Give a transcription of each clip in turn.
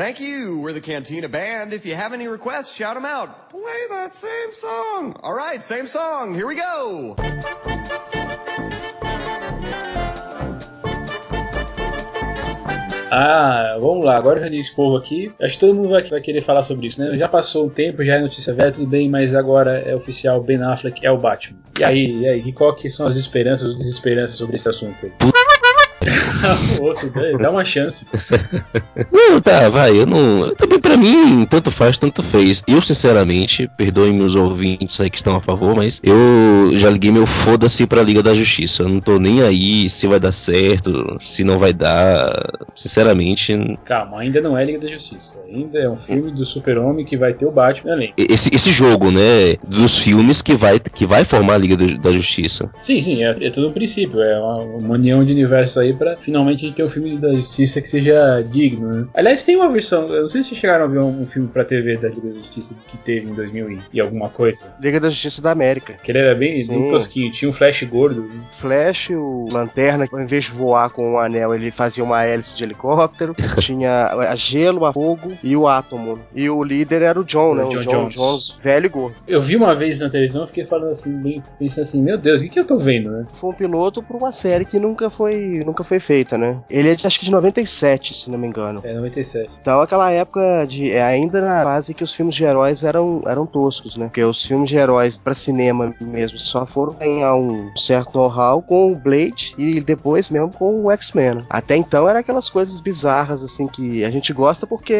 Thank you. We're the Cantina Band. If you have any requests, shout them out. Play that same song. All right, same song. Here we go. Ah, vamos lá, agora eu reuni esse povo aqui. Acho que todo mundo vai, vai, querer falar sobre isso, né? Já passou um tempo, já é notícia velha, tudo bem, mas agora é oficial, Ben Affleck é o Batman. E aí, e aí, qual que são as esperanças ou desesperanças sobre esse assunto aí? outro, dá uma chance. Não, tá, vai, eu não. Também pra mim, tanto faz, tanto fez. Eu, sinceramente, perdoem meus ouvintes aí que estão a favor, mas eu já liguei meu foda-se pra Liga da Justiça. Eu não tô nem aí se vai dar certo, se não vai dar. Sinceramente. Calma, ainda não é Liga da Justiça. Ainda é um filme do Super-Homem que vai ter o Batman além. Esse, esse jogo, né? Dos filmes que vai, que vai formar a Liga da Justiça. Sim, sim, é, é todo o princípio. É uma, uma união de universo aí pra finalmente a gente ter um filme da Justiça que seja digno, né? Aliás, tem uma versão, eu não sei se chegaram a ver um, filme pra TV da Liga da Justiça que teve em 2000 e alguma coisa. Liga da Justiça da América. Que ele era bem, bem tosquinho, tinha um Flash gordo. Flash, o Lanterna, ao invés de voar com um anel, ele fazia uma hélice de helicóptero. tinha a gelo, a fogo e o átomo. E o líder era o John, o né? John o John Jones. Jones, velho e gordo. Eu vi uma vez na televisão, fiquei falando assim, bem, pensando assim, meu Deus, o que, que eu tô vendo, né? Foi um piloto pra uma série que nunca foi, nunca foi feita, né? Ele é de, acho que de 97, se não me engano. É, 97. Então, aquela época de. É ainda na fase que os filmes de heróis eram, eram toscos, né? Porque os filmes de heróis para cinema mesmo só foram ganhar um certo know-how com o Blade e depois mesmo com o X-Men. Até então era aquelas coisas bizarras, assim, que a gente gosta porque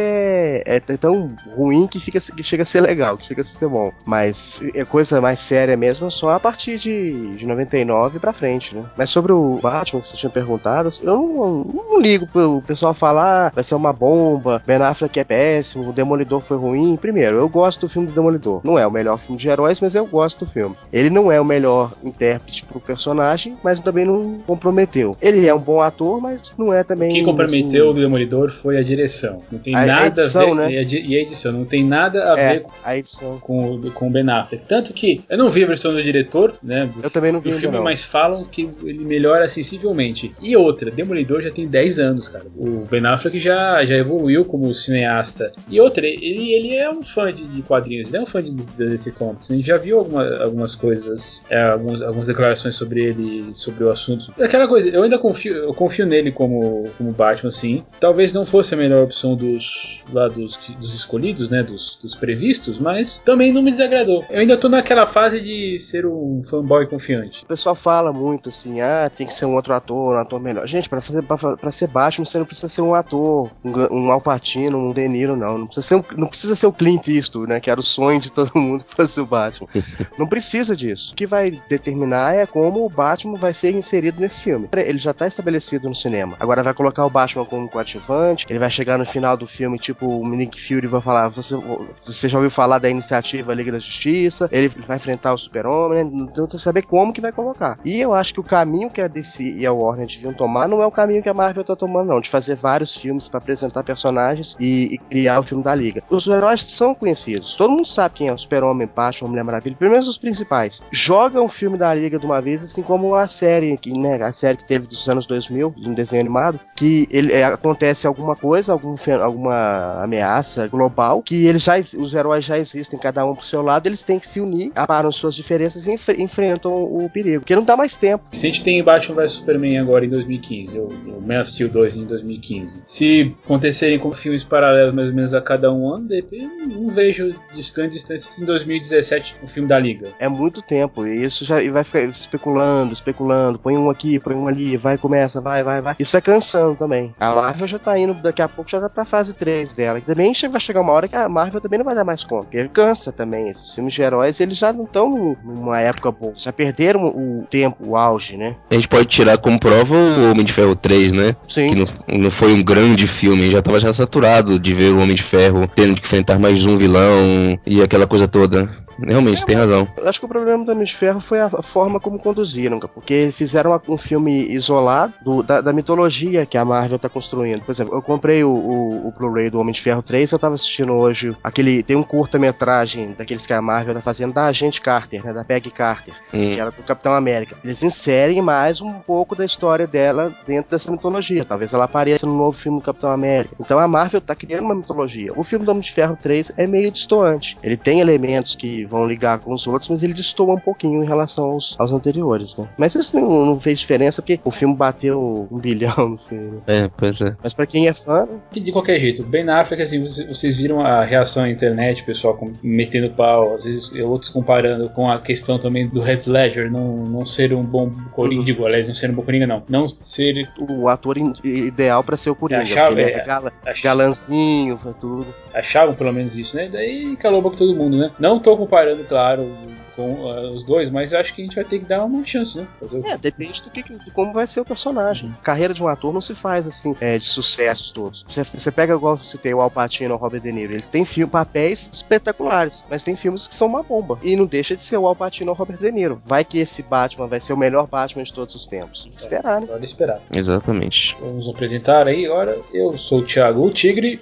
é tão ruim que, fica, que chega a ser legal, que chega a ser bom. Mas é coisa mais séria mesmo só a partir de, de 99 pra frente, né? Mas sobre o Batman que você tinha perguntado, assim, eu não, não, ligo pro pessoal falar, ah, vai ser uma bomba, Ben Affleck é péssimo, o Demolidor foi ruim. Primeiro, eu gosto do filme do Demolidor. Não é o melhor filme de heróis, mas eu gosto do filme. Ele não é o melhor intérprete pro personagem, mas também não comprometeu. Ele é um bom ator, mas não é também. O que comprometeu assim... o Demolidor foi a direção. Não tem a, nada a, edição, a ver. Né? E a edição, não tem nada a é, ver a edição. Com, com o Ben Affleck. Tanto que eu não vi a versão do diretor, né? Do, eu também não vi do filme, não. mas falam que ele melhora sensivelmente. E outra, Demolidor já tem 10 anos, cara. O Ben Affleck já, já evoluiu como cineasta. E outra, ele, ele é um fã de, de quadrinhos, ele é um fã de, de DC Comics. A gente já viu alguma, algumas coisas, é, algumas, algumas declarações sobre ele, sobre o assunto. Aquela coisa, eu ainda confio, eu confio nele como, como Batman, sim. Talvez não fosse a melhor opção dos, lá dos, dos escolhidos, né? Dos, dos previstos, mas também não me desagradou. Eu ainda tô naquela fase de ser um fanboy confiante. O pessoal fala muito assim, ah, tem que ser um outro ator, um ator melhor. Gente, para fazer para ser Batman, você não precisa ser um ator, um, um Alpatino, um De Niro, não. Não precisa ser, um, não precisa ser o Clint Eastwood, né? Que era o sonho de todo mundo ser o Batman. não precisa disso. O que vai determinar é como o Batman vai ser inserido nesse filme. Ele já tá estabelecido no cinema. Agora vai colocar o Batman como coadjuvante, ele vai chegar no final do filme, tipo, o Nick Fury vai falar, você, você já ouviu falar da iniciativa Liga da Justiça, ele vai enfrentar o Super-Homem, né? Então tem que saber como que vai colocar. E eu acho que o caminho que a DC e a Warner deviam tomar não é o caminho que a Marvel tá tomando, não, de fazer vários filmes para apresentar personagens e, e, criar o filme da Liga. Os heróis são conhecidos, todo mundo sabe quem é o Super-Homem, Batman, Mulher Maravilha, pelo menos os principais. Joga um filme da Liga de uma vez, assim como a série, que, né, a série que teve dos anos 2000, um desenho animado, que ele, é, acontece alguma coisa, algum, alguma ameaça global, que eles já, os heróis já existem, cada um pro seu lado, eles têm que se unir, aparam suas diferenças e enf enfrentam o perigo, porque não dá mais tempo. Se a gente tem Batman vs Superman agora em 2015, o, o Man of Steel 2 em 2015, se acontecerem com filmes paralelos mais ou menos a cada um ano, eu não vejo de grande distância em 2017 o filme da Liga. É muito tempo, e isso já vai ficar especulando, especulando, põe um aqui, põe um ali, vai, começa, vai, vai, vai. Isso vai cansando também. A Marvel já tá indo, daqui a pouco já tá pra fase 3 dela. Também vai chegar uma hora que a Marvel também não vai dar mais conta, porque cansa também. Esses filmes de heróis, eles já não estão numa época boa, já perderam o tempo, o auge, né? A gente pode tirar como prova o Homem de Ferro 3, né? Sim. Que não, não foi um grande filme, já tava já saturado de ver o Homem de Ferro tendo que enfrentar mais um vilão e aquela coisa toda. Realmente, tem razão. Eu acho que o problema do Homem de Ferro foi a forma como conduziram, porque eles fizeram um filme isolado do, da, da, mitologia que a Marvel tá construindo. Por exemplo, eu comprei o, o, o Blu-ray do Homem de Ferro 3, eu tava assistindo hoje aquele. Tem um curta-metragem daqueles que a Marvel tá fazendo da Agente Carter, né? Da Peggy Carter, hum. que era do Capitão América. Eles inserem mais um pouco da história dela dentro dessa mitologia. Talvez ela apareça no novo filme do Capitão América. Então a Marvel tá criando uma mitologia. O filme do Homem de Ferro 3 é meio distoante. Ele tem elementos que vão ligar com os outros, mas ele destoa um pouquinho em relação aos, aos anteriores, né? Mas isso não, não, fez diferença porque o filme bateu um bilhão, não sei. Né? É, pois é. Mas pra quem é fã. Né? De qualquer jeito, bem na África, assim, vocês viram a reação na internet, o pessoal metendo pau, às vezes outros comparando com a questão também do Heath Ledger não, não ser um bom Coringa, uhum. digo, aliás, não ser um bom Coringa, não. Não ser. O ator ideal pra ser o Coringa. Achava, ele é, gala, galanzinho, tudo. Achavam pelo menos isso, né? Daí calou boca todo mundo, né? Não tô comparando, claro, com uh, os dois, mas acho que a gente vai ter que dar uma chance, né? Fazer é, depende do que, de como vai ser o personagem. Uhum. Carreira de um ator não se faz assim, é, de sucessos todos. Você, você pega, igual você tem o Al Pacino ou o Robert De Niro, eles têm filme, papéis espetaculares, mas tem filmes que são uma bomba. E não deixa de ser o Al Pacino ou o Robert De Niro. Vai que esse Batman vai ser o melhor Batman de todos os tempos. Tem que esperar, né? Pode esperar. Exatamente. Vamos apresentar aí, ora, eu sou o Thiago o Tigre.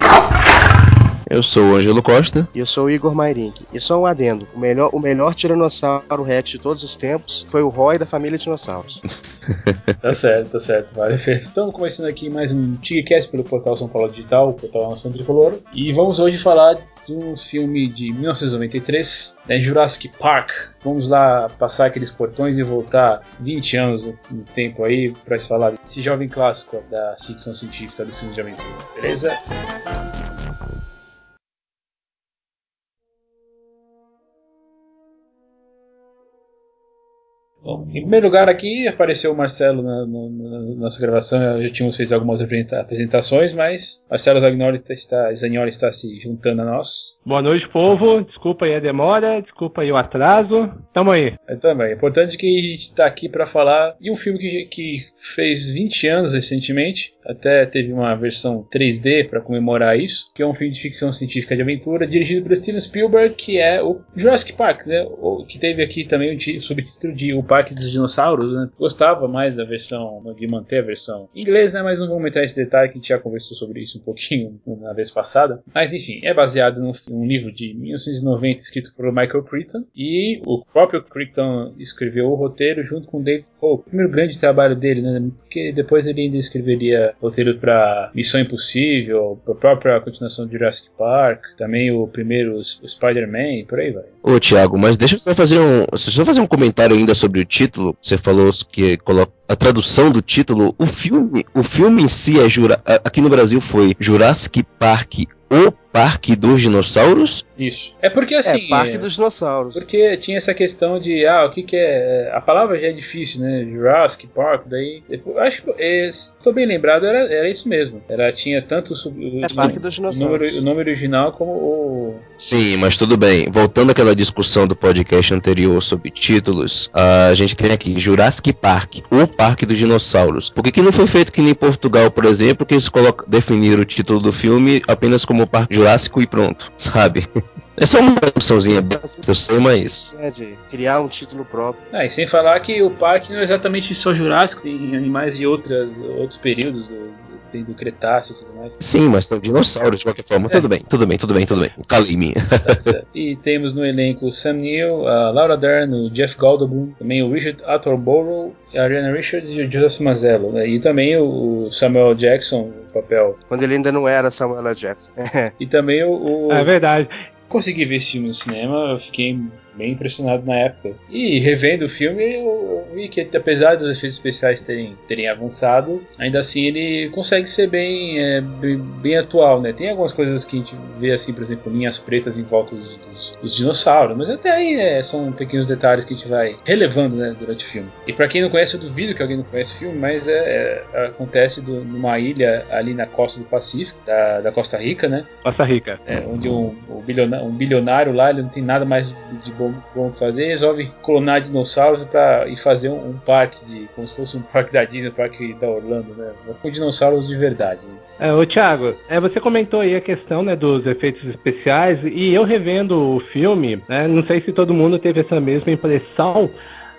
Eu sou o Ângelo Costa. E eu sou o Igor Mairink. E só um adendo: o melhor, o melhor Tiranossauro Rex de todos os tempos foi o Roy da família Dinossauros. tá certo, tá certo. Vale Então, começando aqui mais um TigCast pelo portal São Paulo Digital, o portal Nação Tricolor. E vamos hoje falar de um filme de 1993, né, Jurassic Park. Vamos lá passar aqueles portões e voltar 20 anos no tempo aí para falar desse jovem clássico da ficção científica do filme de aventura. Beleza? Bom, em primeiro lugar aqui apareceu o Marcelo na, na, na nossa gravação, já tínhamos feito algumas apresentações, mas Marcelo Zagnoli está, Zagnoli está se juntando a nós. Boa noite, povo. Desculpa aí a demora, desculpa aí o atraso. Tamo aí. É também. É importante que a gente está aqui para falar de um filme que, que fez 20 anos recentemente, até teve uma versão 3D para comemorar isso, que é um filme de ficção científica de aventura dirigido por Steven Spielberg, que é o Jurassic Park, né? O, que teve aqui também o subtítulo de O Parque dos Dinossauros, né? Gostava mais da versão, de manter a versão em inglês, né? Mas não vamos entrar nesse detalhe que a gente já conversou sobre isso um pouquinho na vez passada. Mas enfim, é baseado num, num livro de 1990 escrito por Michael Crichton e o próprio Crichton escreveu o roteiro junto com David Hope. O primeiro grande trabalho dele, né? Porque depois ele ainda escreveria roteiro para Missão Impossível, a própria continuação de Jurassic Park, também o primeiro Spider-Man, por aí vai. Ô, Thiago, mas deixa eu só fazer um, só fazer um comentário ainda sobre o título. Você falou que coloca a tradução do título. O filme, o filme em si é Jura, aqui no Brasil foi Jurassic Park o Parque dos Dinossauros? Isso. É porque assim. É, Parque dos Dinossauros. Porque tinha essa questão de, ah, o que que é. A palavra já é difícil, né? Jurassic Park, daí. Acho que. Estou bem lembrado, era, era isso mesmo. Era, tinha tanto. O, é Parque dos Dinossauros. Número, o nome original como o. Sim, mas tudo bem. Voltando àquela discussão do podcast anterior sobre títulos, a gente tem aqui Jurassic Park, o Parque dos Dinossauros. Por que, que não foi feito que nem em Portugal, por exemplo, que eles colocam, definiram o título do filme apenas como Parque Jurássico e pronto, sabe? É só uma opçãozinha eu sei, mas. É, de criar um título próprio. Ah, e sem falar que o parque não é exatamente só Jurássico, tem animais de outras, outros períodos do, tem do Cretáceo e tudo mais. Sim, mas são dinossauros de qualquer forma. É. Tudo bem, tudo bem, tudo bem, tudo bem. Calime. Tá e temos no elenco o Sam Neill, a Laura Dern, o Jeff Goldblum, também o Richard Attenborough, a Ariana Richards e o Joseph Mazzello. Né? E também o Samuel Jackson, o papel. Quando ele ainda não era Samuel Jackson. e também o, o... É verdade. Consegui ver esse filme no cinema, eu fiquei bem impressionado na época. E revendo o filme, eu, vi que apesar dos efeitos especiais terem, terem avançado, ainda assim ele consegue ser bem, é, bem, bem, atual, né? Tem algumas coisas que a gente vê assim, por exemplo, linhas pretas em volta dos, dos, dos dinossauros, mas até aí é, são pequenos detalhes que a gente vai relevando né, durante o filme. E para quem não conhece, eu duvido que alguém não conhece o filme, mas é, é acontece do, numa ilha ali na costa do Pacífico, da, da Costa Rica, né? Costa Rica. É, onde um, um, bilionário, um bilionário lá ele não tem nada mais de bom vamos, vamos fazer, resolve clonar dinossauros pra, e fazer um, um, parque de. como se fosse um parque da Disney, um parque da Orlando, né? Com dinossauros de verdade. Né? É, ô Thiago, é, você comentou aí a questão né, dos efeitos especiais, e eu revendo o filme, né, não sei se todo mundo teve essa mesma impressão,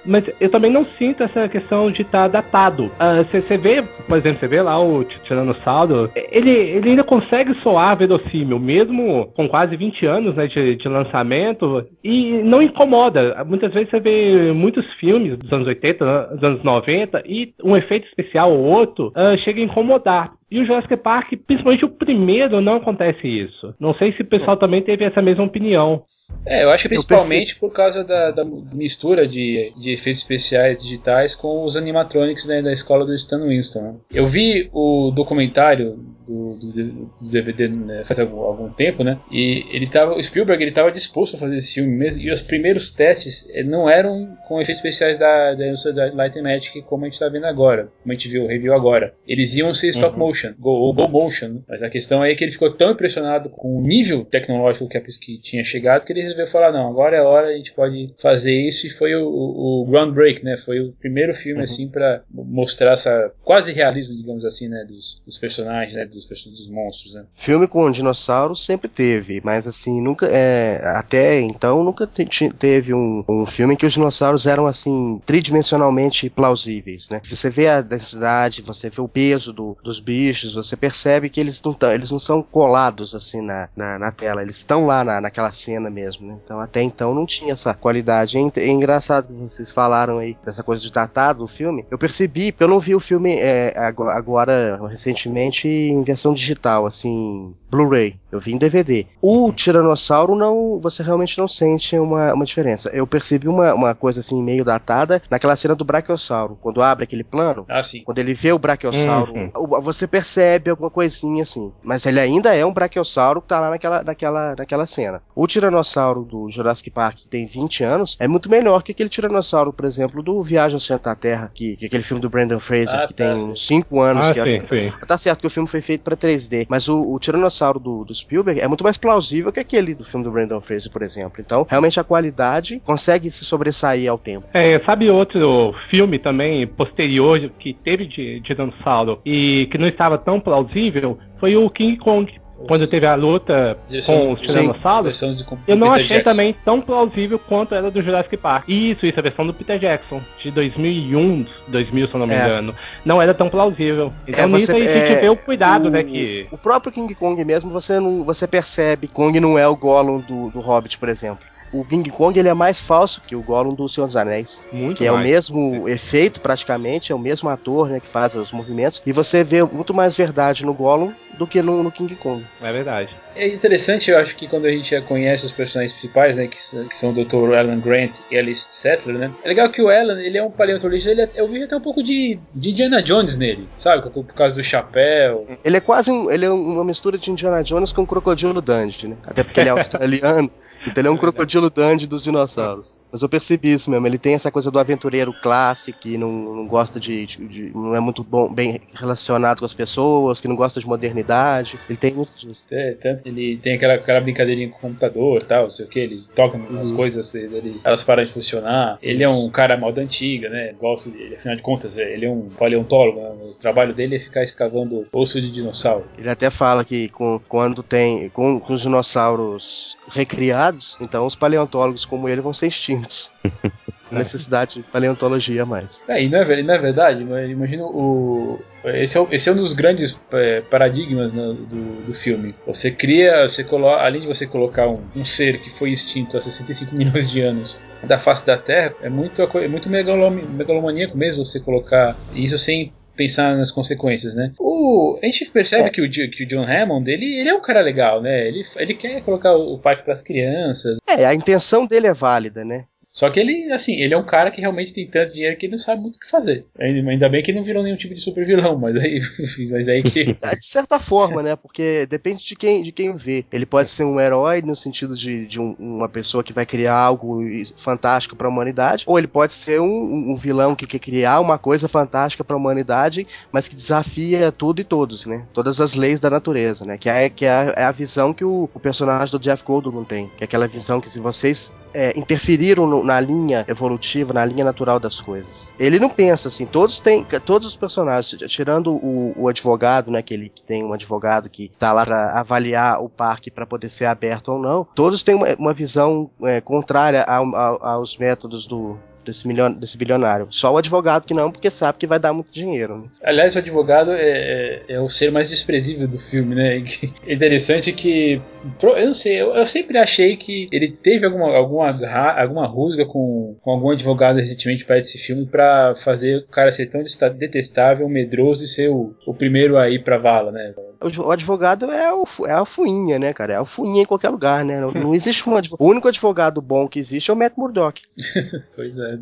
mas eu também não sinto essa questão de estar tá datado. Você uh, vê, por exemplo, você vê lá o Tiranossauro, ele, ele ainda consegue soar verossímil, mesmo com quase 20 anos né, de, de lançamento, e não incomoda. Muitas vezes você vê muitos filmes dos anos 80, dos anos 90, e um efeito especial ou outro uh, chega a incomodar. E o Jurassic Park, principalmente o primeiro, não acontece isso. Não sei se o pessoal também teve essa mesma opinião. É, eu acho principalmente eu por causa da, da mistura de, de, efeitos especiais digitais com os animatronics né, da escola do Stan Winston. Né? Eu vi o documentário do, do, do DVD né, faz algum, algum, tempo, né? E ele tava, o Spielberg ele estava disposto a fazer esse filme mesmo. E os primeiros testes eh, não eram com efeitos especiais da, da da Light and Magic como a gente está vendo agora, como a gente viu o review agora. Eles iam ser stop uhum. motion, go, ou go motion. Né? Mas a questão é que ele ficou tão impressionado com o nível tecnológico que, que tinha chegado que ele resolveu falar não, agora é a hora a gente pode fazer isso e foi o, o, o Groundbreak, né? Foi o primeiro filme uhum. assim para mostrar essa quase realismo, digamos assim, né? Dos, dos personagens, né? Dos dos, monstros, né? Filme com dinossauros sempre teve, mas assim, nunca. É, até então nunca te, teve um, um filme em que os dinossauros eram assim, tridimensionalmente plausíveis, né? Você vê a densidade, você vê o peso do, dos bichos, você percebe que eles não, tão, eles não são colados assim na, na, na tela, eles estão lá na, naquela cena mesmo, né? Então até então não tinha essa qualidade. É, é engraçado que vocês falaram aí dessa coisa de datado do filme. Eu percebi, porque eu não vi o filme é, agora, recentemente em versão digital, assim, Blu-ray. Eu vi em DVD. O Tiranossauro não, você realmente não sente uma, uma diferença. Eu percebi uma, uma coisa assim meio datada naquela cena do Brachiosauro, quando abre aquele plano. Ah. Quando ele vê o Brachiosauro, uhum. você percebe alguma coisinha assim, mas ele ainda é um Brachiosauro que tá lá naquela, naquela, naquela cena. O Tiranossauro do Jurassic Park, que tem 20 anos, é muito melhor que aquele Tiranossauro, por exemplo, do Viagem ao Centro da Terra, que, que aquele filme do Brandon Fraser, ah, que tá, tem uns 5 anos. Ah, que é, sim. Tá certo que o filme foi feito para 3D, mas o, o Tiranossauro do, do Spielberg é muito mais plausível que aquele do filme do Brandon Fraser, por exemplo. Então, realmente a qualidade consegue se sobressair ao tempo. É, sabe outro filme também posterior que teve de, de dinossauro e que não estava tão plausível? Foi o King Kong quando teve a luta com os tiranossauros, eu não achei Jackson. também tão plausível quanto era do Jurassic Park. Isso, isso, a versão do Peter Jackson, de 2001, 2000, se eu não me é. engano. Não era tão plausível. Então é, nisso aí a gente é, vê o cuidado, o, né, que... O próprio King Kong mesmo, você, não, você percebe, Kong não é o Gollum do, do Hobbit, por exemplo o King Kong ele é mais falso que o Gollum do Senhor dos Anéis. Muito que mais. é o mesmo é. efeito, praticamente, é o mesmo ator né, que faz os movimentos. E você vê muito mais verdade no Gollum do que no, no King Kong. É verdade. É interessante, eu acho que quando a gente já conhece os personagens principais, né, que, que são o Dr. Alan Grant e Alice Settler, né? É legal que o Alan, ele é um paleontologista, ele é, eu vi até um pouco de, de Indiana Jones nele, sabe? Por, por causa do chapéu. Ele é quase um, ele é uma mistura de Indiana Jones com o Crocodilo Dundee, né? Até porque ele é australiano. Então ele é um crocodilo Dandy dos dinossauros. Mas eu percebi isso mesmo. Ele tem essa coisa do aventureiro clássico, que não, não gosta de, de, não é muito bom, bem relacionado com as pessoas, que não gosta de modernidade. Ele tem muito disso. É, tanto ele tem aquela, aquela brincadeirinha com o computador tal, não sei o que, ele toca nas uhum. coisas, ele, elas param de funcionar. Ele é um cara mal da antiga, né? Gosta de, afinal de contas, ele é um paleontólogo. Né? O trabalho dele é ficar escavando osso de dinossauro. Ele até fala que com, quando tem com, com os dinossauros recriados, então os paleontólogos como ele vão ser extintos. necessidade de paleontologia a mais. É, e não é, não é verdade, imagina o. Esse é, esse é um dos grandes é, paradigmas né, do, do filme. Você cria, você coloca, além de você colocar um, um, ser que foi extinto há 65 milhões de anos da face da Terra, é muito, é muito megalomaníaco mesmo você colocar isso sem pensar nas consequências, né? O, a gente percebe é. que, o, que o John Hammond, ele, ele é um cara legal, né? Ele, ele quer colocar o parque para as crianças. É, a intenção dele é válida, né? Só que ele, assim, ele é um cara que realmente tem tanto dinheiro que ele não sabe muito o que fazer. Ainda bem que ele não virou nenhum tipo de super vilão, mas aí, mas aí que. É, de certa forma, né? Porque depende de quem, de quem vê. Ele pode ser um herói no sentido de, de um, uma pessoa que vai criar algo fantástico para a humanidade, ou ele pode ser um, um, vilão que quer criar uma coisa fantástica para a humanidade, mas que desafia tudo e todos, né? Todas as leis da natureza, né? Que é, que é, é a visão que o, o, personagem do Jeff Goldblum tem, que é aquela visão que se vocês é, interferiram no, na linha evolutiva, na linha natural das coisas. Ele não pensa assim, todos têm, todos os personagens, tirando o, o advogado, né? Que ele tem um advogado que tá lá para avaliar o parque para poder ser aberto ou não, todos têm uma, uma visão é, contrária a, a, aos métodos do, desse, milion, desse bilionário. Só o advogado que não, porque sabe que vai dar muito dinheiro. Né? Aliás, o advogado é, é, é, o ser mais desprezível do filme, né? É interessante que. Eu não sei, eu, eu sempre achei que ele teve alguma, alguma, alguma rusga com, com algum advogado recentemente para esse filme para fazer o cara ser tão detestável, medroso e ser o, o primeiro a ir pra vala, né? O advogado é, o, é a fuinha, né, cara? É a fuinha em qualquer lugar, né? Não, não existe um advogado. O único advogado bom que existe é o Matt Murdock. pois é.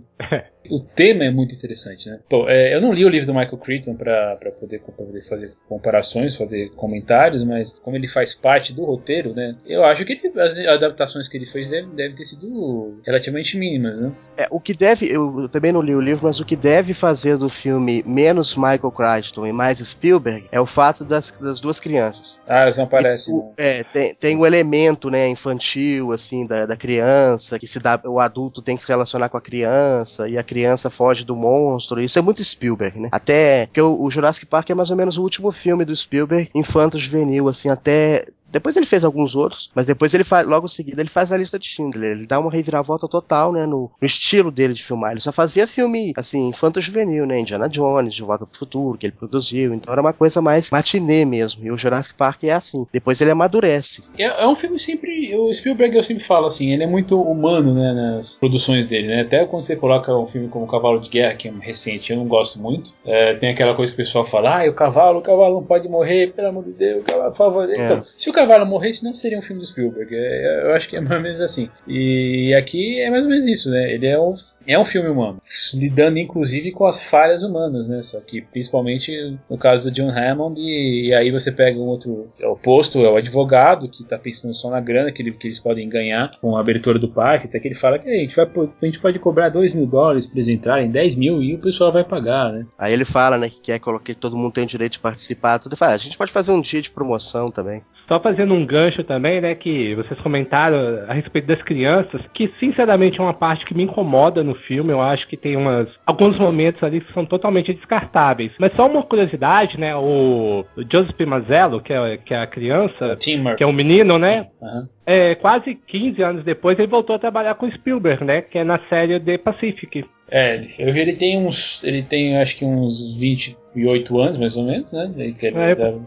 O tema é muito interessante, né? É, eu não li o livro do Michael Crichton para poder, poder, fazer comparações, fazer comentários, mas como ele faz parte do roteiro, né? Eu acho que ele, as adaptações que ele fez devem deve ter sido relativamente mínimas, né? É, o que deve, eu, também não li o livro, mas o que deve fazer do filme menos Michael Crichton e mais Spielberg é o fato das, das duas crianças. Ah, elas não aparecem. O, é, tem, tem o elemento, né, infantil, assim, da, da criança, que se dá, o adulto tem que se relacionar com a criança e a criança criança foge do monstro. Isso é muito Spielberg, né? Até que o, o Jurassic Park é mais ou menos o último filme do Spielberg, infanto juvenil, assim, até depois ele fez alguns outros, mas depois ele faz, logo em seguida, ele faz a lista de Schindler. Ele dá uma reviravolta total, né, no, no estilo dele de filmar. Ele só fazia filme, assim, infanto-juvenil, né, Indiana Jones, De Volta pro Futuro, que ele produziu. Então era uma coisa mais matinê mesmo. E o Jurassic Park é assim. Depois ele amadurece. É, é um filme sempre, o Spielberg eu sempre falo assim, ele é muito humano, né, nas produções dele, né. Até quando você coloca um filme como Cavalo de Guerra, que é um recente, eu não gosto muito, é, tem aquela coisa que o pessoal fala, ah, o cavalo, o cavalo não pode morrer, pelo amor de Deus, cavalo, por favor. É. Então, se o cavalo morresse, não seria um filme do Spielberg. É, eu acho que é mais ou menos assim. E aqui é mais ou menos isso, né? Ele é um, é um filme humano, lidando inclusive com as falhas humanas, né? Só que principalmente no caso do John Hammond, e, e aí você pega um outro é oposto, é o advogado que tá pensando só na grana que, ele, que eles podem ganhar com a abertura do parque, até que ele fala que a gente, vai, a gente pode cobrar 2 mil dólares para eles entrarem, 10 mil e o pessoal vai pagar, né? Aí ele fala, né, que quer colocar que todo mundo tem o direito de participar, tudo. Ele fala, ah, a gente pode fazer um dia de promoção também. Só fazendo um gancho também, né, que vocês comentaram a respeito das crianças, que sinceramente é uma parte que me incomoda no filme. Eu acho que tem umas alguns momentos ali que são totalmente descartáveis. Mas só uma curiosidade, né, o, Joseph Mazzello, que é, que é a criança, que é um menino, né? Uhum. É, quase 15 anos depois ele voltou a trabalhar com Spielberg, né, que é na série The Pacific. É, eu vi ele tem uns, ele tem acho que uns 28 anos mais ou menos, né? Ele, é, deve,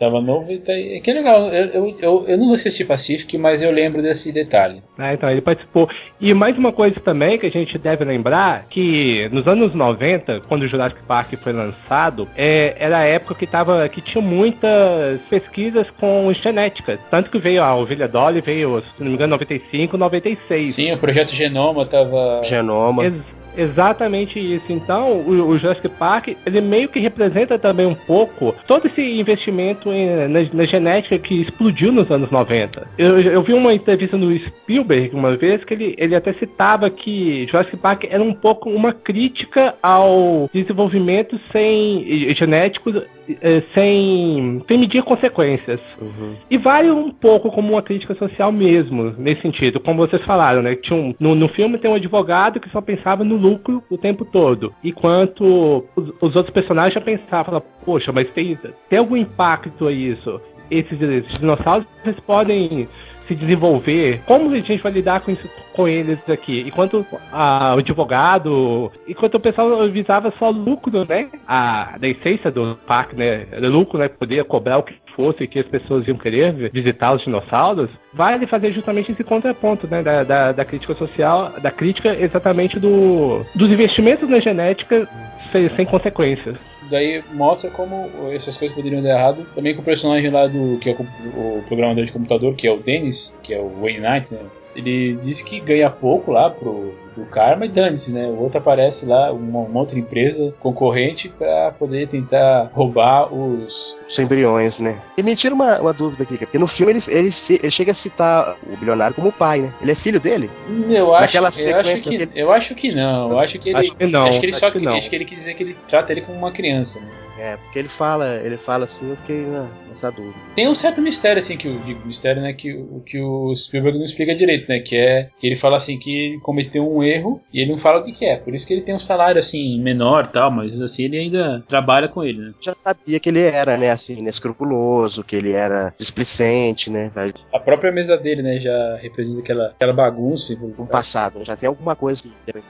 Tava novo e tá aí. Que legal. Eu, eu, eu, eu, não assisti Pacific, mas eu lembro desse detalhe. Ah, então ele participou. E mais uma coisa também que a gente deve lembrar, que nos anos 90, quando o Jurassic Park foi lançado, é, era a época que, tava, que tinha muitas pesquisas com genética. Tanto que veio a ovelha Dolly, veio, se não me engano, 95, 96. Sim, o projeto Genoma tava... Genoma. Ex Exatamente isso. Então, o, o, Jurassic Park, ele meio que representa também um pouco todo esse investimento em, na, na, genética que explodiu nos anos 90. Eu, eu, vi uma entrevista no Spielberg uma vez que ele, ele até citava que Jurassic Park era um pouco uma crítica ao desenvolvimento sem genético eh, sem, sem medir consequências. Uhum. E vale um pouco como uma crítica social mesmo, nesse sentido. Como vocês falaram, né? Tinha um, no, no filme tem um advogado que só pensava no lucro o tempo todo. Enquanto os, os outros personagens já pensavam, poxa, mas tem, tem algum impacto a isso? Esses, esses dinossauros eles podem se desenvolver, como a gente vai lidar com isso com eles aqui? Enquanto a, o advogado, enquanto o pessoal visava só lucro, né? A, da essência do parque, né? Lucro, né? Poder cobrar o que fosse que as pessoas iam querer visitar os dinossauros, vale fazer justamente esse contraponto, né? Da, da, da crítica social, da crítica exatamente do, dos investimentos na genética sem, sem consequências. daí mostra como essas coisas poderiam dar errado. Também com o personagem lá do que é o, programador de computador, que é o Dennis, que é o Wayne Knight, né? Ele disse que ganha pouco lá pro, do Karma e dane-se, né? O outro aparece lá, uma, uma outra empresa concorrente, para poder tentar roubar os. Os embriões, né? E me tira uma, uma dúvida aqui, porque no filme ele, ele, ele, chega a citar o bilionário como pai, né? Ele é filho dele? Eu acho, eu acho que, que eu acho que não. Eu acho que ele. Acho que não. Acho que ele acho só que não. acho que ele quis dizer que ele trata ele como uma criança, né? É, porque ele fala, ele fala assim, eu fiquei nessa dúvida. Tem um certo mistério, assim, que o mistério, né, que, o- que o Spielberg não explica direito, né? Que é que ele fala assim que ele cometeu um erro e ele não fala o que, que é. Por isso que ele tem um salário assim menor tal, mas assim ele ainda trabalha com ele, né? Já sabia que ele era, né, assim, inescrupuloso, que ele era displicente, né? A própria mesa dele, né, já representa aquela, aquela bagunça. No passado, já tem alguma coisa.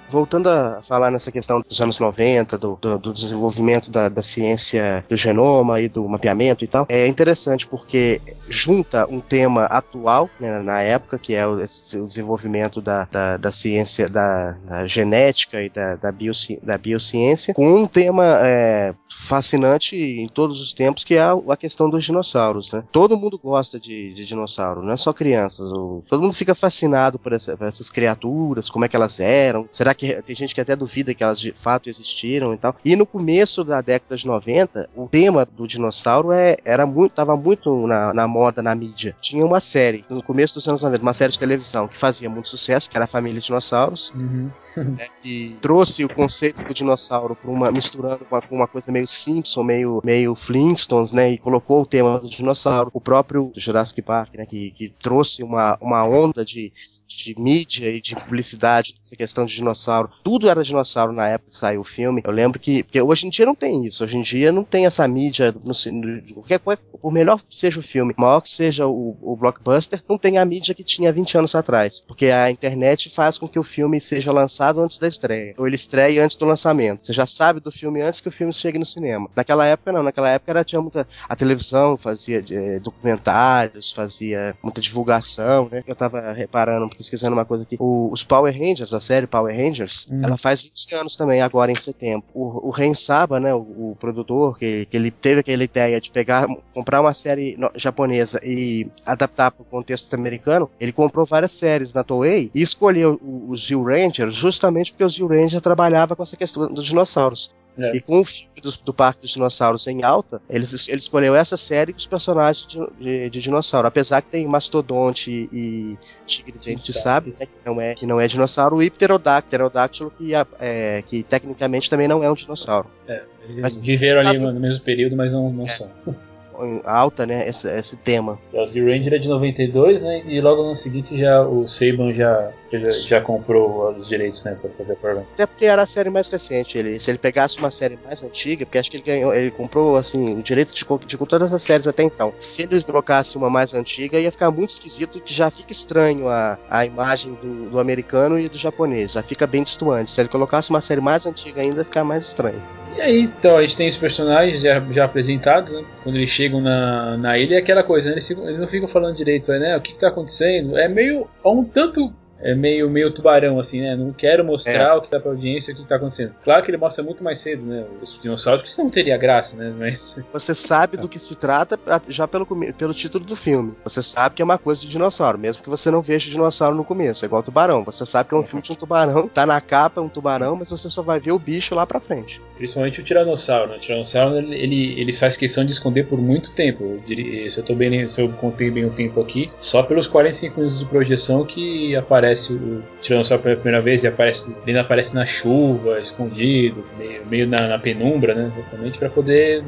Voltando a falar nessa questão dos anos 90, do, do, do desenvolvimento da, da ciência do genoma e do mapeamento e tal, é interessante porque junta um tema atual, né, na época, que é o, o desenvolvimento da, da, da ciência, da, da genética e da, da, bioci, da biociência, com um tema é, fascinante em todos os tempos, que é a, questão dos dinossauros. Né? Todo mundo gosta de, de dinossauro, não é só crianças. O, todo mundo fica fascinado por, essa- por essas criaturas, como é que elas eram. Será que tem gente que até duvida que elas de fato existiram e tal. E no começo da década de 90, o tema do dinossauro é, era muito, tava muito na, na moda, na mídia. Tinha uma série, no começo dos anos 90, uma série de televisão que fazia muito sucesso, que era a Família Dinossauros, Mm-hmm. Né, que trouxe o conceito do dinossauro para uma misturando com uma, uma coisa meio Simpson, meio meio Flintstones, né, e colocou o tema do dinossauro, o próprio Jurassic Park, né, que, que trouxe uma, uma onda de de mídia e de publicidade, essa questão de dinossauro. Tudo era dinossauro na época que saiu o filme. Eu lembro que. Porque hoje em dia não tem isso. Hoje em dia não tem essa mídia. No, qualquer por melhor que seja o filme, maior que seja o, o blockbuster, não tem a mídia que tinha 20 anos atrás. Porque a internet faz com que o filme seja lançado antes da estreia. Ou ele estreie antes do lançamento. Você já sabe do filme antes que o filme chegue no cinema. Naquela época, não. Naquela época era, tinha muita. A televisão fazia eh, documentários, fazia muita divulgação, né? Eu tava reparando, pesquisando uma coisa aqui. O- os Power Rangers, a série Power Rangers, Hum. ela faz 20 anos também, agora em setembro. O, o Ren Saba, né, o, o produtor, que, que ele teve aquela ideia de pegar, comprar uma série japonesa e adaptar para o contexto americano, ele comprou várias séries na Toei e escolheu os Zio Rangers justamente porque os Zio Rangers trabalhava com essa questão dos dinossauros. É. E com o filme do, do Parque dos Dinossauros em alta, eles, ele escolheu essa série com os personagens de, de- de dinossauro. Apesar que tem Mastodonte e Tigre de Dente de Sabre, né, que, não é, que não é dinossauro, e Pterodáctilo, Pterodáctilo que, é, que tecnicamente também não é um dinossauro. Eles Mas- viveram ali no mesmo período, mas não, não são. Alta, né, esse, esse tema. O Z Ranger é de 92, né? E logo no seguinte já o Saban já, já, já comprou os direitos, né? Pra fazer a programa. Até porque era a série mais recente. Ele, se ele pegasse uma série mais antiga, porque acho que ele ganhou, ele comprou assim, o direito de, co- de todas as séries até então. Se ele colocasse uma mais antiga, ia ficar muito esquisito, que já fica estranho a, a imagem do, do americano e do japonês. Já fica bem distoante. Se ele colocasse uma série mais antiga ainda, ia ficar mais estranho. E aí, então, a gente tem os personagens já, já apresentados, né? Quando eles chegam na, na ilha, é aquela coisa, né? Eles, eles não ficam falando direito, né? O que, que tá acontecendo? É meio. Um tanto. É meio, meio tubarão, assim, né? Não quero mostrar o que tá pra audiência, o que tá acontecendo. Claro que ele mostra muito mais cedo, né? Os dinossauros, porque senão não teria graça, né? Mas. Você sabe do que se trata já pelo, pelo título do filme. Você sabe que é uma coisa de dinossauro, mesmo que você não veja o dinossauro no começo. É igual tubarão. Você sabe que é um filme de um tubarão, tá na capa, é um tubarão, mas você só vai ver o bicho lá pra frente. Principalmente o Tiranossauro. Né? O Tiranossauro ele, ele, eles faz questão de esconder por muito tempo. Eu diria- se eu tô bem, se eu contei bem o tempo aqui, só pelos 45 minutos de projeção que aparece o Tiranossauro pela primeira vez e aparece, ele aparece na chuva, escondido, meio, meio na, na penumbra, né? Exatamente para poder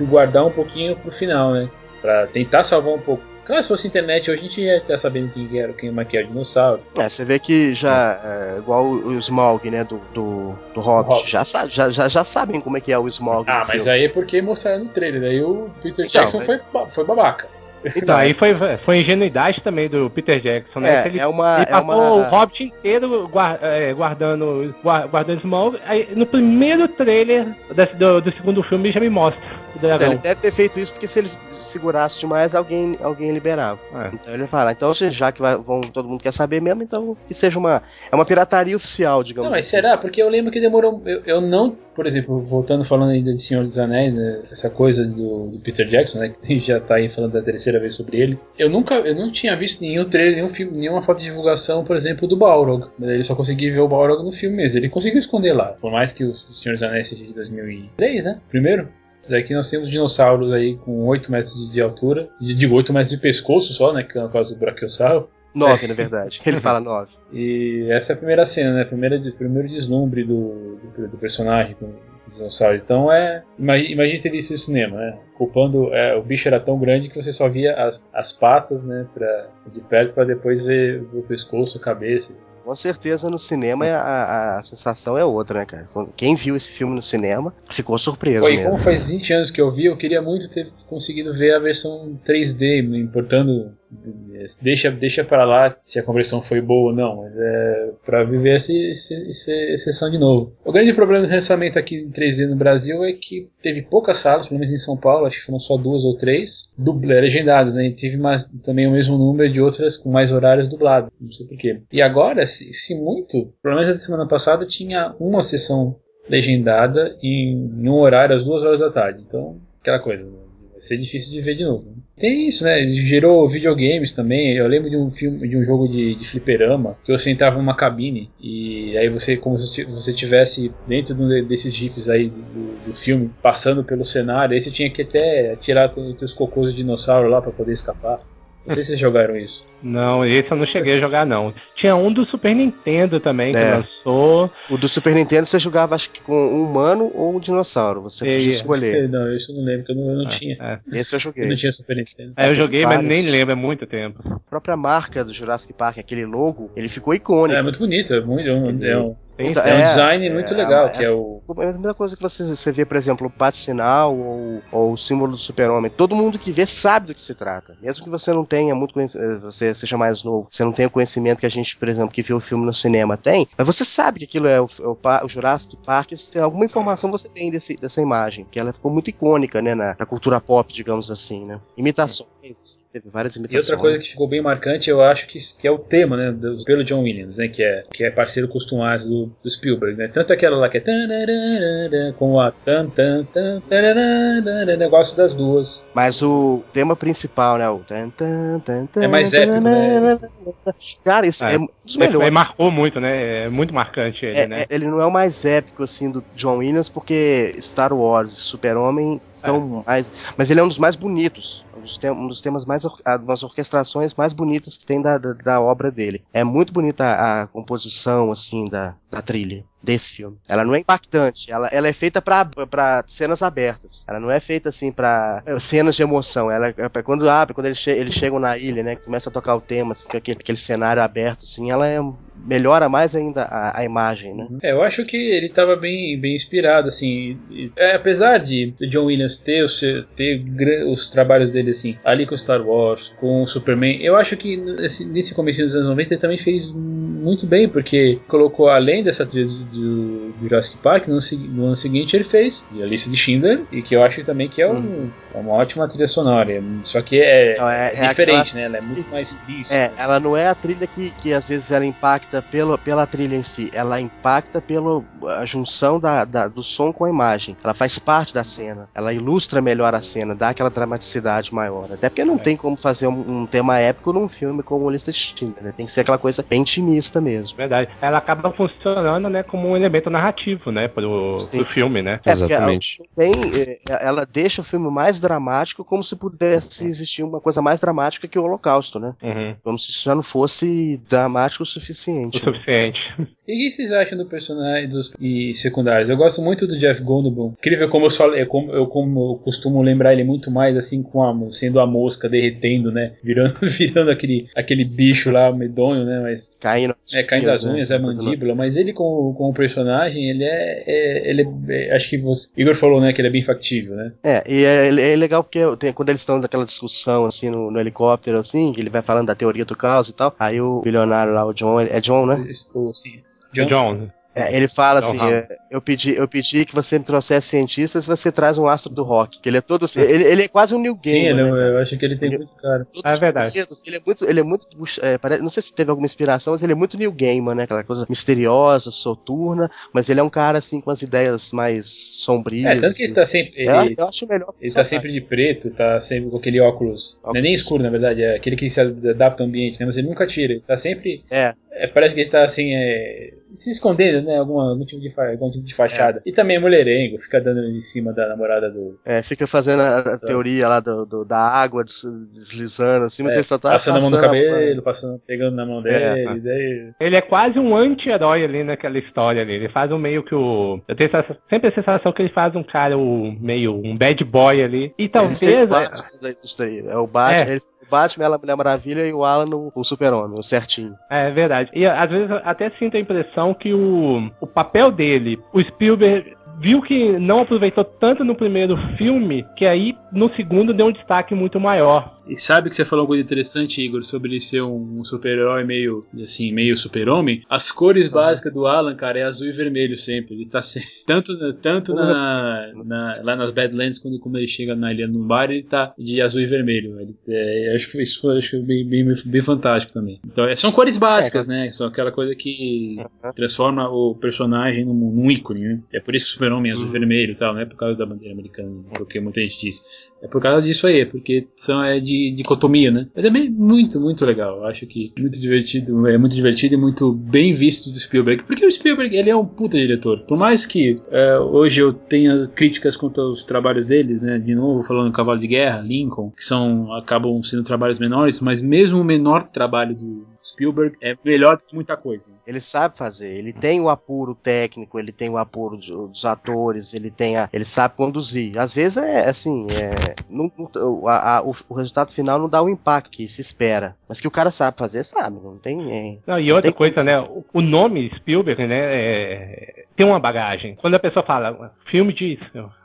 guardar um pouquinho pro final, né? Para tentar salvar um pouco. Claro, se fosse internet hoje a gente ia estar sabendo quem era, quem é que é o dinossauro. É, você vê que já, é, igual o, Smaug, né, do, do, do Hobbit, Hobbit. Já, já, já, já sabem como é que é o Smaug Ah, mas filme. aí é porque mostraram no trailer. Aí o Peter Então, Jackson mas- foi, foi babaca. Então, aí foi, foi ingenuidade também do Peter Jackson, né? é, Ele, é uma... ele É passou uma... o Hobbit inteiro é, guardando, gua- guardando Smaug. Aí, no primeiro trailer desse- do, do segundo filme já me mostra o dragão. Ele deve ter feito isso porque se ele segurasse demais, alguém, alguém liberava. É. Então ele fala, então já que vai- vão, todo mundo quer saber mesmo, então que seja uma. É uma pirataria oficial, digamos Não, mas assim. será? Porque eu lembro que demorou. Eu, eu não, por exemplo, voltando falando ainda de Senhor dos Anéis, né, essa coisa do, do Peter Jackson, né, que já tá aí falando da terceira vez sobre ele. Eu nunca, eu não tinha visto nenhum trailer, nenhum filme, nenhuma foto de divulgação, por exemplo, do Balrog. Ele só conseguia ver o Balrog no filme mesmo. Ele conseguiu esconder lá, por mais que o Senhor dos Anéis seja de 2003, né? Primeiro. Daqui nós temos dinossauros aí com 8 metros de, altura, de- digo 8 metros de pescoço só, né? Que é por causa do brachiosauro. Nove, na verdade. Ele fala nove. E essa é a primeira cena, né? Primeira, primeiro deslumbre do, do, do personagem com o dinossauro. Então é. Imagina, imagina ter visto isso no cinema, né? Culpando. É, o bicho era tão grande que você só via as, as patas, né? Pra, de perto para depois ver o pescoço, a cabeça. Com certeza no cinema a, a, a sensação é outra, né, cara? Quem viu esse filme no cinema ficou surpreso Pô, como faz 20 anos que eu vi, eu queria muito ter conseguido ver a versão 3D, não importando. Deixa, deixa pra lá se a conversão foi boa ou não, mas é pra viver essa, essa, exceção de novo. O grande problema do lançamento aqui em 3D no Brasil é que teve poucas salas, pelo menos em São Paulo, acho que foram só duas ou três, dubla, legendadas, né? E teve mais, também o mesmo número de outras com mais horários dublados, não sei porquê. E agora, se, se muito, pelo menos a semana passada tinha uma sessão legendada em, em um horário às duas horas da tarde. Então, aquela coisa, né? vai ser difícil de ver de novo. Tem isso, né? Gerou videogames também. Eu lembro de um filme, de um jogo de, de fliperama que você entrava numa cabine e aí você, como se você tivesse dentro de desses jipes aí do, do filme, passando pelo cenário, aí você tinha que até tirar os cocôs de dinossauro lá para poder escapar. Não sei se vocês jogaram isso. Não, esse eu não cheguei a jogar, não. Tinha um do Super Nintendo também, que É. lançou. O do Super Nintendo você jogava, acho que com um humano ou um dinossauro. Você E- podia escolher. Não, isso eu não lembro, que eu não, eu não É, tinha. é. Esse eu Eu joguei. não tinha Super Nintendo. É, eu joguei, mas nem lembro, é muito tempo. A própria marca do Jurassic Park, aquele logo, ele ficou icônico. É muito bonito, é, muito, é um, é um, Tem- é um design é, muito legal, é, que é o. É a mesma coisa que você, você vê, por exemplo, o bate-sinal ou, ou o símbolo do super-homem. Todo mundo que vê sabe do que se trata. Mesmo que você não tenha muito conhecimento, você seja mais novo, você não tenha o conhecimento que a gente, por exemplo, que vê o filme no cinema tem, mas você sabe que aquilo é o, é o, o Jurassic Park, se tem alguma informação você tem desse, dessa imagem, que ela ficou muito icônica, né, na, na cultura pop, digamos assim, né. Imitações, assim, teve várias E imitações. outra coisa que ficou bem marcante, eu acho que, que é o tema, né, do, pelo John Williams, né, que é, que é parceiro costumado do, do Spielberg, né, tanto aquela lá que é com a tan tan tan tararara, negócio das duas. Mas o tema principal, né, o... tan, tan, tan, É mais épico, né? Cara, isso é, É. um dos melhores. mas marcou muito, né? É muito marcante ele, É, né? é, ele não é o mais épico assim do John Williams porque Star Wars e Super-Homem são mais, mas ele é um dos mais bonitos, um dos, um dos temas mais umas orquestrações mais bonitas que tem da, da, da obra dele. É muito bonita a, a composição assim da, da trilha desse filme. Ela não é impactante, ela, ela é feita pra cenas abertas. Ela não é feita assim pra eh, cenas de emoção. Ela é pra quando abre, quando eles, che chegam na ilha, né, começa a tocar o tema, assim, aquele, aquele cenário aberto, assim, ela é melhora mais ainda a, a imagem, né? É, eu acho que ele estava bem, bem inspirado, assim. é, apesar de John Williams ter, o seu- ter os trabalhos dele, assim, ali com Star Wars, com Superman, eu acho que nesse, nesse começo dos anos 90 ele também fez muito bem, porque colocou, além dessa trilha do, do Jurassic Park, no, no ano seguinte ele fez a lista de Schindler, e que eu acho também que é, um- é uma ótima trilha sonora. Só que é, Então, é- é diferente, aquela- né? Ela é muito mais triste. É, ela não é a trilha que, que às vezes ela impacta pelo, pela trilha em si, ela impacta pela a junção da, da- do som com a imagem. Ela faz parte da cena, ela ilustra melhor a cena, dá aquela dramaticidade maior. Até porque não É. tem como fazer um, um tema épico num filme como o Lista de Schindler, né? Tem que ser aquela coisa bem intimista mesmo. Verdade. Ela acaba funcionando, né, como um elemento narrativo, né, pro, pro filme, né? É, Exatamente. Tem, é, ela deixa o filme mais dramático, como se pudesse existir uma coisa mais dramática que o Holocausto, né? Uhum. Como se isso já não fosse dramático o O suficiente. E o que vocês acham do personagem dos e secundários? Eu gosto muito do Jeff Goldblum. Incrível como eu, só, eu, como, eu como eu costumo lembrar ele muito mais assim com a, sendo a mosca derretendo, né? Virando, virando aquele, aquele bicho lá medonho, né? Mas Caindo. é caindo né? unhas, é a mandíbula. Mas ele como, como personagem, ele é, é- ele é, é- acho que você, Igor falou, né? Que ele é bem factível, né? É, e é, é legal porque tem- quando eles estão naquela discussão, assim, no, no helicóptero, assim, que ele vai falando da teoria do caos e tal, aí o bilionário lá, o John, é John, né? O- sim. John. John, É, ele fala assim: Know-how. é, eu, pedi, eu pedi que você me trouxesse cientistas e você traz um astro do rock. Que ele é todo. assim, Ele, ele é quase um New Sim, Game. ele, né, eu acho que ele tem muito cara. Todos É verdade. Ele é muito, ele é muito, é, parece- não sei se teve alguma inspiração, mas ele é muito New Gamer, né? Aquela coisa misteriosa, soturna, mas ele é um cara assim com as ideias mais sombrias. É, tanto que ele assim. tá sempre. Ele, É, eu acho melhor. ele tá sempre de preto, tá sempre com aquele óculos. Não é nem Óculos. escuro, na verdade, é aquele que se adapta ao ambiente, né? Mas ele nunca tira. Ele tá sempre. É. é, parece que ele tá assim, é, se escondendo, né? Alguma, algum, tipo de fa- algum tipo de fachada. E também é mulherengo, fica dando em cima da namorada do. É, fica fazendo a, a teoria lá do, do- da água des- deslizando assim, mas É, ele só tá passando a mão no passando cabelo, passando, pegando na mão dele. É. daí- Ele é quase um anti-herói ali naquela história ali. Ele faz um meio que o. Eu tenho essa- sempre a sensação que ele faz um cara o, meio um bad boy ali. E Ele talvez. o Batman daí. É o Batman, É. ele- Batman, ela Mulher Maravilha e o Alan o, o Super-Homem, o certinho. É verdade. E às vezes até sinto a impressão que o, o papel dele, o Spielberg viu que não aproveitou tanto no primeiro filme, que aí no segundo deu um destaque muito maior. E sabe que você falou uma coisa interessante, Igor, sobre ele ser um, super-herói meio, assim, meio super-homem? As cores básicas do Alan, cara, é azul e vermelho sempre. Ele tá sempre, tanto, tanto na, na- lá nas Badlands, quando, quando ele chega na ilha no bar, ele tá de azul e vermelho. Ele, é, acho que isso foi acho bem, bem, bem fantástico também. Então, é, são cores básicas, né? São aquela coisa que transforma o personagem num, num ícone, né? É por isso que o super-homem é azul e Uhum. vermelho e tal, não é por causa da bandeira americana, porque muita gente diz. É por causa disso aí, porque são é de dicotomia, né? Mas é bem- muito, muito legal. Eu acho que muito divertido, é muito divertido e muito bem visto do Spielberg. Porque o Spielberg, ele é um puta diretor. Por mais que é, hoje eu tenha críticas contra os trabalhos dele, né? De novo, falando Cavalo de Guerra, Lincoln, que são acabam sendo trabalhos menores, mas mesmo o menor trabalho do Spielberg é melhor do que muita coisa. Ele sabe fazer, ele tem o apuro técnico, ele tem o apuro de- dos atores, ele tem a, ele sabe conduzir. Às vezes é assim, é, não- não- a- a- o, o resultado final não dá o impacto que se espera, mas que o cara sabe fazer, sabe, não tem. é. Não, e outra Tem coisa, condição. né? o- O nome Spielberg, né? é- tem uma bagagem. Quando a pessoa fala filme de.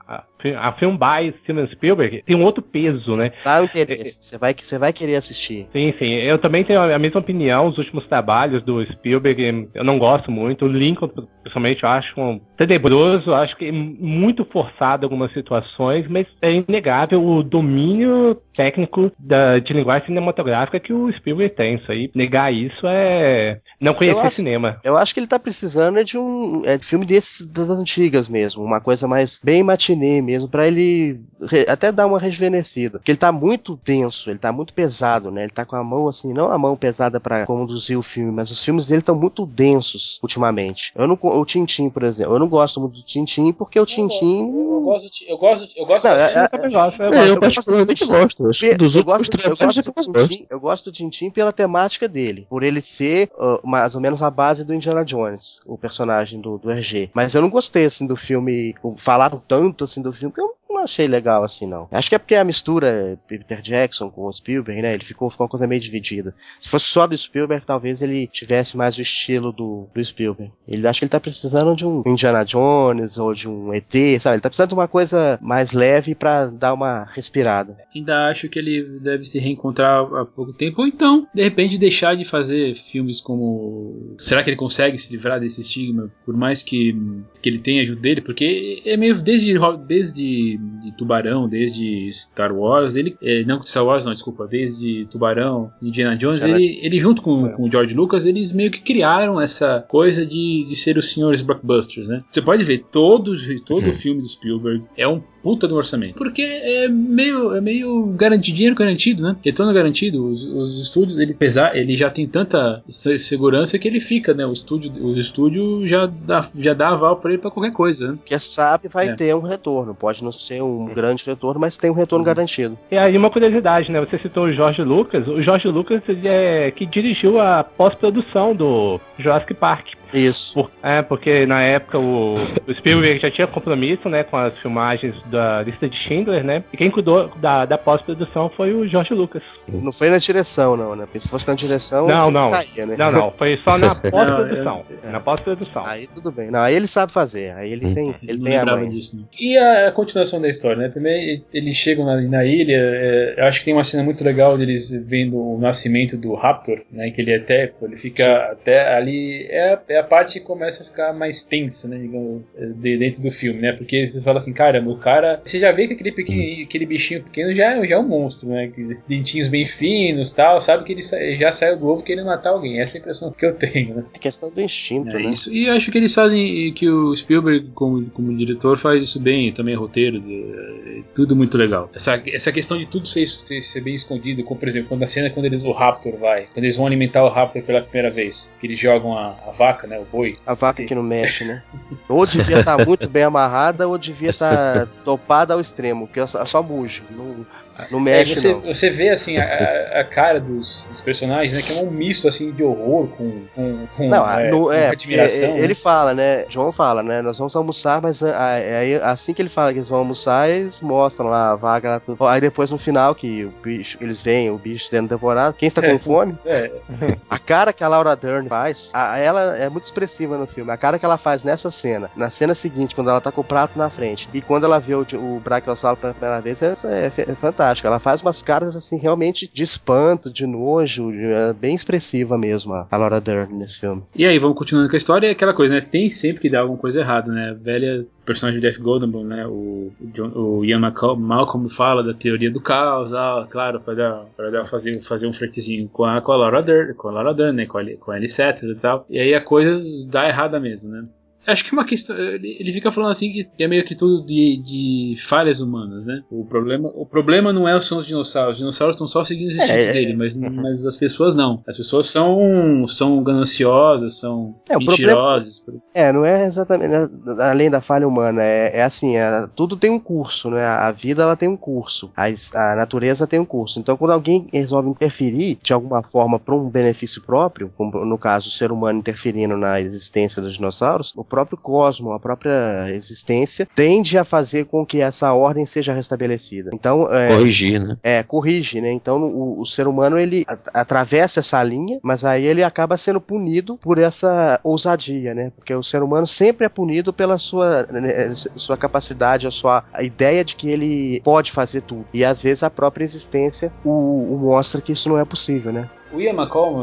A, a film by Steven Spielberg tem um outro peso, né? Dá o interesse, você vai, vai querer assistir. Sim, sim. Eu também tenho a mesma opinião. Os últimos trabalhos do Spielberg eu não gosto muito. O Lincoln, pessoalmente, eu acho um tenebroso. eu Acho que é muito forçado em algumas situações, mas é inegável o domínio técnico da, de linguagem cinematográfica que o Spielberg tem. Isso aí, negar isso é não conhecer acho- cinema. Eu acho que ele tá precisando é de um é de filme desses das antigas mesmo, uma coisa mais bem matinê mesmo, pra ele re- até dar uma rejuvenescida. Porque ele tá muito denso, ele tá muito pesado, né? Ele tá com a mão assim, não a mão pesada pra conduzir o filme, mas os filmes dele estão muito densos ultimamente. Eu não o Tintin, por exemplo, eu não gosto muito do Tintin porque o Tintin Eu gosto, de- eu gosto, eu gosto Não, é- Eu também gosto. Eu É, gosto. eu particularmente gosto. Dos eu, gosto, eu, gosto eu do gosto. Tintin, eu gosto do Tintin pela temática dele, por ele ser ah, mais ou menos a base do Indiana Jones, o personagem do, do RG. Mas eu não gostei assim do filme, falaram tanto assim do filme que eu achei legal assim não. Acho que é porque a mistura Peter Jackson com o Spielberg, né? Ele ficou, ficou uma coisa meio dividida. Se fosse só do Spielberg, talvez ele tivesse mais o estilo do, do Spielberg. Ele acho que ele tá precisando de um Indiana Jones ou de um ET, sabe? Ele tá precisando de uma coisa mais leve pra dar uma respirada. ainda acho que ele deve se reencontrar há pouco tempo, ou então, de repente, deixar de fazer filmes como. Será que ele consegue se livrar desse estigma? Por mais que, que ele tenha ajuda dele, porque é meio desde, desde de Tubarão, desde Star Wars, ele. é, não Star Wars, não, desculpa, desde Tubarão, Indiana Jones, ele, Jones. ele junto com, É. com o George Lucas, eles meio que criaram essa coisa de, de ser os senhores blockbusters, né? Você pode ver, todos, todo Uhum. filme do Spielberg é um puta do orçamento. Porque é meio, é meio garantido, dinheiro garantido, né? Retorno garantido. Os, os estúdios, ele pesar, ele já tem tanta se- segurança que ele fica, né? O estúdio, os estúdios já dá, já dá aval pra ele pra qualquer coisa, né? Porque sabe vai É. ter um retorno. Pode não ser um grande retorno, mas tem um retorno Uhum. garantido. E aí uma curiosidade, né? Você citou o Jorge Lucas. O Jorge Lucas ele é que dirigiu a pós-produção do Jurassic Park. Isso. Por- é, porque na época o, o Spielberg já tinha compromisso, né, com as filmagens da lista de Schindler, né? E quem cuidou da, da pós-produção foi o Jorge Lucas. Não foi na direção, não, né? Porque se fosse na direção, Não, não. caía, né? Não, não, foi só na pós-produção. Na pós-produção. Aí tudo bem. Não, aí ele sabe fazer. Aí ele tem, ele não tem a mãe. disso. Né? E a, continuação da história, né? Também eles chegam na, na ilha. é, eu acho que tem uma cena muito legal deles vendo o nascimento do Raptor, né? Que ele até, ele fica até ali. É, é a parte começa a ficar mais tensa, né, digamos, de, dentro do filme, né? Porque você fala assim, caramba, o cara. Você já vê que aquele, pequeno, aquele bichinho pequeno já, já é um monstro, né? Dentinhos bem finos tal, sabe que ele já saiu do ovo querendo matar alguém. Essa é a impressão que eu tenho, né? É questão do instinto, é né? Isso. E acho que eles fazem que o Spielberg, como, como diretor, faz isso bem, também roteiro, de, tudo muito legal. Essa, essa questão de tudo ser, ser, ser, bem escondido, como por exemplo, quando a cena quando eles, o Raptor vai, quando eles vão alimentar o Raptor pela primeira vez, que eles jogam a, a vaca, né, o boi. A vaca que não mexe, né? ou devia estar tá muito bem amarrada, ou devia estar tá topada ao extremo, que é só, só bujo. Não, não mexe, é, você, não. Você vê, assim, a, a cara dos, dos, personagens, né? Que é um misto, assim, de horror com, com, com, não, é, no, com é, admiração. Ele né? fala, né? John fala, né? Nós vamos almoçar, mas aí, assim que ele fala que eles vão almoçar, eles mostram lá a vaga, lá, tudo. Aí depois no final, que o bicho, eles veem o bicho dentro da temporada, quem está com É. fome? É. A cara que a Laura Dern faz, a- ela é muito expressiva no filme. A cara que ela faz nessa cena, na cena seguinte, quando ela tá com o prato na frente, e quando ela vê o, o Brachiosauro pela primeira vez, é, é, é fantástica. Ela faz umas caras, assim, realmente de espanto, de nojo, é bem expressiva mesmo, a Laura Dern nesse filme. E aí, vamos continuando com a história, é aquela coisa, né? Tem sempre que dar alguma coisa errada, né? A velha personagem de Jeff Goldblum, né? O, John, o Ian Malcolm, Malcolm fala da teoria do caos, ah, claro, para dar, pra dar fazer, fazer um flertezinho com a, com a Laura Dern, com a Laura Dern, né? Com a, com a Sattler e tal. E aí a coisa dá errada mesmo, né? Acho que é uma questão. Ele fica falando assim que é meio que tudo de, de falhas humanas, né? O problema, o problema não é são os dinossauros. Os dinossauros estão só seguindo os instintos É, é. dele, mas, mas as pessoas não. As pessoas são, são gananciosas, são É, mentirosas. É, não é exatamente né, além da falha humana, é, é assim, é, tudo tem um curso, né? A vida ela tem um curso, a, a natureza tem um curso. Então, quando alguém resolve interferir de alguma forma para um benefício próprio, como no caso o ser humano interferindo na existência dos dinossauros, o próprio cosmo, a própria existência tende a fazer com que essa ordem seja restabelecida. Então, é, Corrigir, né? é, corrige, né? Então o, o ser humano ele atravessa essa linha, mas aí ele acaba sendo punido por essa ousadia, né? Porque o ser humano sempre é punido pela sua, né, sua capacidade, a sua a ideia de que ele pode fazer tudo. E às vezes a própria existência o, o mostra que isso não é possível, né? O Ian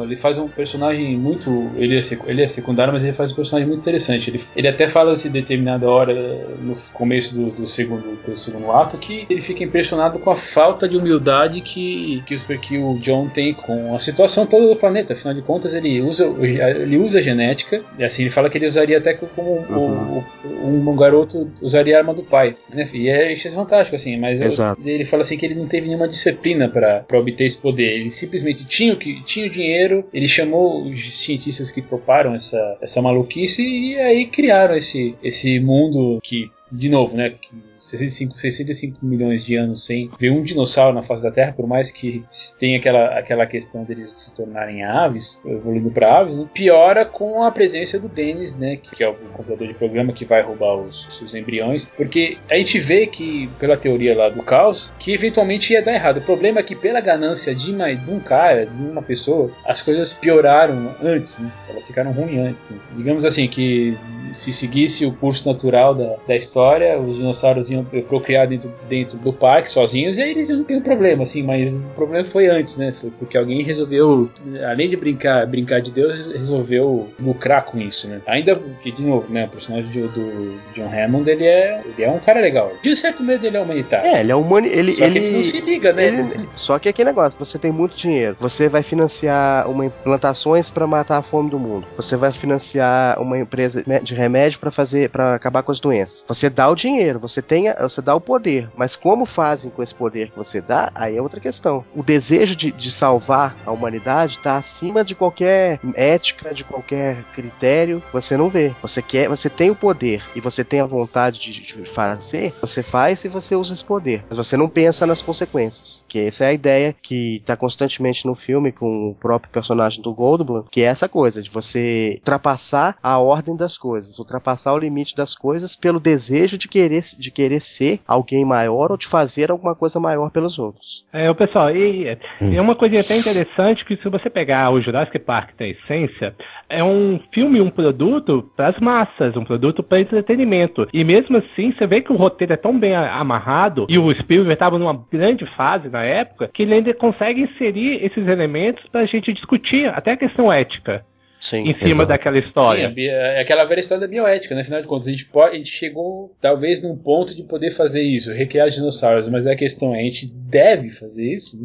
ele faz um personagem muito. Ele é, sec- ele é secundário, mas ele faz um personagem muito interessante. Ele, ele até fala assim, determinada hora, no começo do, do segundo, do segundo ato, que ele fica impressionado com a falta de humildade que, que, os, que o John tem com a situação toda do planeta. Afinal de contas, ele usa, ele usa a genética, e assim, ele fala que ele usaria até como o- o- um garoto usaria a arma do pai. Né? E é, isso é fantástico, assim, mas eu- ele fala assim que ele não teve nenhuma disciplina para obter esse poder. Ele simplesmente tinha o que tinha dinheiro, ele chamou os cientistas que toparam essa, essa maluquice e aí criaram esse, esse mundo que de novo, né? que 65, 65 milhões de anos sem ver um dinossauro na face da Terra, por mais que tenha aquela, aquela questão deles se tornarem aves, evoluindo para aves, né, piora com a presença do Dennis, né? Que é o computador de programa que vai roubar os, os embriões, porque a gente vê que, pela teoria lá do caos, que eventualmente ia dar errado. O problema é que, pela ganância de, uma, de um cara, de uma pessoa, as coisas pioraram antes, né? Elas ficaram ruins antes. né. Digamos assim, que se seguisse o curso natural da, da história, os dinossauros iam procriar dentro, dentro do parque sozinhos e aí eles não tem um problema, assim, mas o problema foi antes, né? Foi porque alguém resolveu, além de brincar, brincar de Deus, resolveu lucrar com isso, né? Ainda que, de novo, né? O personagem do, do John Hammond, ele é, ele é um cara legal. De um certo medo, ele é humanitário. É, ele é humano, ele Só que ele, ele não se liga, né? Ele- só que é aquele negócio, você tem muito dinheiro, você vai financiar uma implantações para matar a fome do mundo. Você vai financiar uma empresa de remédio para fazer para acabar com as doenças. Você dá o dinheiro, você tem, você dá o poder, mas como fazem com esse poder que você dá, aí é outra questão. O desejo de, de salvar a humanidade está acima de qualquer ética, de qualquer critério. Você não vê. Você quer, você tem o poder e você tem a vontade de, de fazer, você faz e você usa esse poder. Mas você não pensa nas consequências. Que essa é a ideia que está constantemente no filme com o próprio personagem do Goldblum, que é essa coisa de você ultrapassar a ordem das coisas, ultrapassar o limite das coisas pelo desejo de querer, de querer ser alguém maior ou de fazer alguma coisa maior pelos outros. É, o pessoal, e, e é uma coisa até interessante que se você pegar o Jurassic Park da essência, é um filme, um produto para as massas, um produto para entretenimento. E mesmo assim, você vê que o roteiro é tão bem amarrado e o Spielberg estava numa grande fase na época que ele ainda consegue inserir esses elementos para a gente discutir até a questão ética. Sim. em cima exato. daquela Sim, história. bi- é aquela velha história da bioética, né? Afinal de contas, a gente, pode, a gente chegou talvez num ponto de poder fazer isso, recriar dinossauros, mas a questão é, a gente deve fazer isso?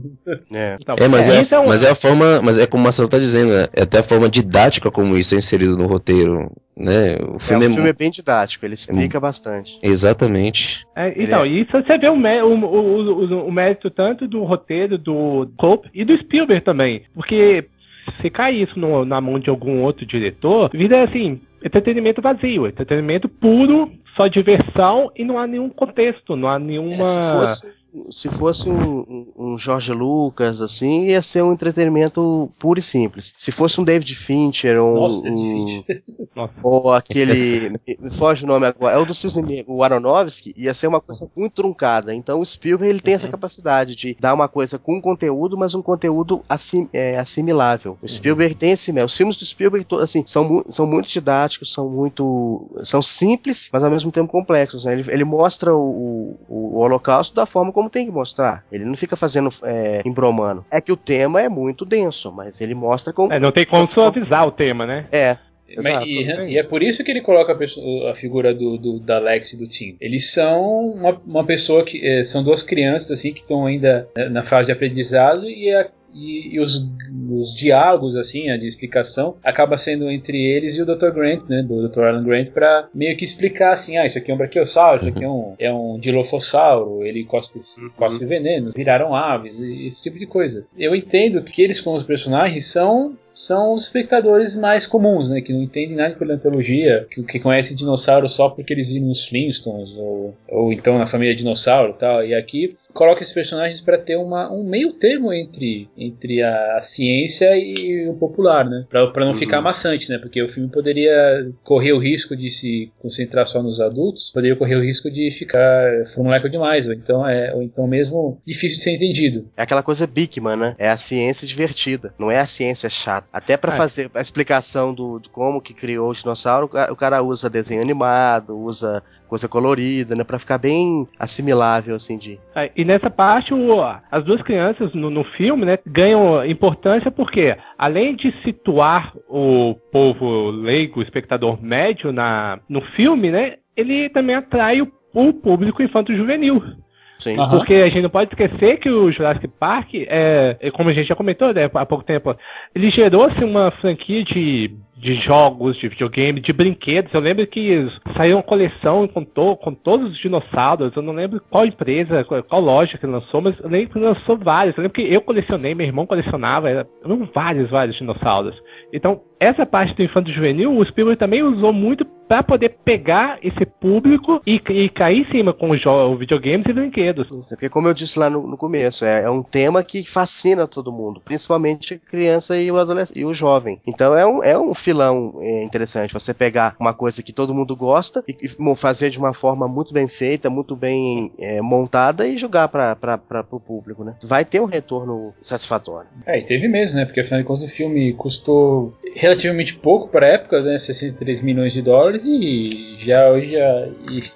É. Então, É, mas é, então, mas é a forma, mas é como o Marcelo tá dizendo, né? é até a forma didática como isso é inserido no roteiro, né? O É, filme o é, filme é bem didático, ele explica bastante. exatamente. É, então, isso você vê o, mé- o, o, o, o mérito tanto do roteiro do Cope e do Spielberg também. Porque se cair isso no- na mão de algum outro diretor, vira assim, entretenimento vazio, entretenimento puro, só diversão e não há nenhum contexto, não há nenhuma. É, se fosse, se fosse um, um- Jorge Lucas, assim, ia ser um entretenimento puro e simples. Se fosse um David Fincher ou um- Nossa, um, ou aquele. me foge o nome agora. É o do Cisne Negro, o Aronofsky, ia ser uma coisa muito truncada. Então o Spielberg ele tem essa capacidade de dar uma coisa com conteúdo, mas um conteúdo assim, é, assimilável. O Spielberg tem esse. Os filmes do Spielberg, assim, são, mu- são muito didáticos, são muito. são simples, mas ao mesmo tempo complexos. Né? Ele, ele mostra o, o, o Holocausto da forma como tem que mostrar. Ele não fica fazendo é, embromando. É que o tema é muito denso, mas ele mostra como. É, não tem como suavizar o tema, né? É, Mas- Exato. e, e é por isso que ele coloca a, pessoa- a figura do, do- da Lex e do Tim. Eles são uma, uma pessoa que. eh, são duas crianças assim que estão ainda né, na fase de aprendizado e, a- e- e os, os diálogos, assim, a de explicação, acaba sendo entre eles e o Dr. Grant, né? Do Dr. Alan Grant, para meio que explicar assim: ah, isso aqui é um braquiosauro, isso aqui é um, é um dilofossauro, ele cospe, cospe veneno, viraram aves, e esse tipo de coisa. Eu entendo que eles, como os personagens, são são os espectadores mais comuns, né? Que não entendem nada de paleontologia, que, que conhecem dinossauros só porque eles viram nos Flintstones, ou, ou então na família dinossauro e tal. E aqui coloca esses personagens para ter uma, um meio termo entre, entre a, a ciência e o popular, né? Pra, pra não Uhum. ficar maçante, né? Porque o filme poderia correr o risco de se concentrar só nos adultos, poderia correr o risco de ficar formuleco demais, ou então, é, ou então mesmo difícil de ser entendido. É aquela coisa Bickman, né? É a ciência divertida, não é a ciência chata. Até pra Ah. fazer a explicação do, de como que criou o dinossauro, o cara usa desenho animado, usa coisa colorida, né? Pra ficar bem assimilável, assim, de... É, E nessa parte, o- as duas crianças no, no filme né, ganham importância porque, além de situar o povo leigo, o espectador médio na, no filme, né, ele também atrai o, o público infanto-juvenil. Sim. Aham. Porque a gente não pode esquecer que o Jurassic Park, é, é, como a gente já comentou né, há pouco tempo, ele gerou-se uma franquia de, de jogos, de videogame, de brinquedos. Eu lembro que saiu uma coleção com, to, com todos os dinossauros. Eu não lembro qual empresa, qual, qual loja que lançou, mas eu lembro que lançou vários. Eu lembro que eu colecionei, meu irmão colecionava, era, eram vários, vários dinossauros. Então, essa parte do infanto juvenil, o Spielberg também usou muito para poder pegar esse público e, e cair em cima com os videogames e brinquedos. Porque, como eu disse lá no, no começo, é, é um tema que fascina todo mundo, principalmente a criança e o adolescente e o jovem. Então é um, é um filão é, interessante você pegar uma coisa que todo mundo gosta e, e fazer de uma forma muito bem feita, muito bem é, montada e jogar para o público, né? Vai ter um retorno satisfatório. É, e teve mesmo, né? Porque afinal de contas o filme custou relativamente pouco para a época, né? 63 milhões de dólares e já hoje já,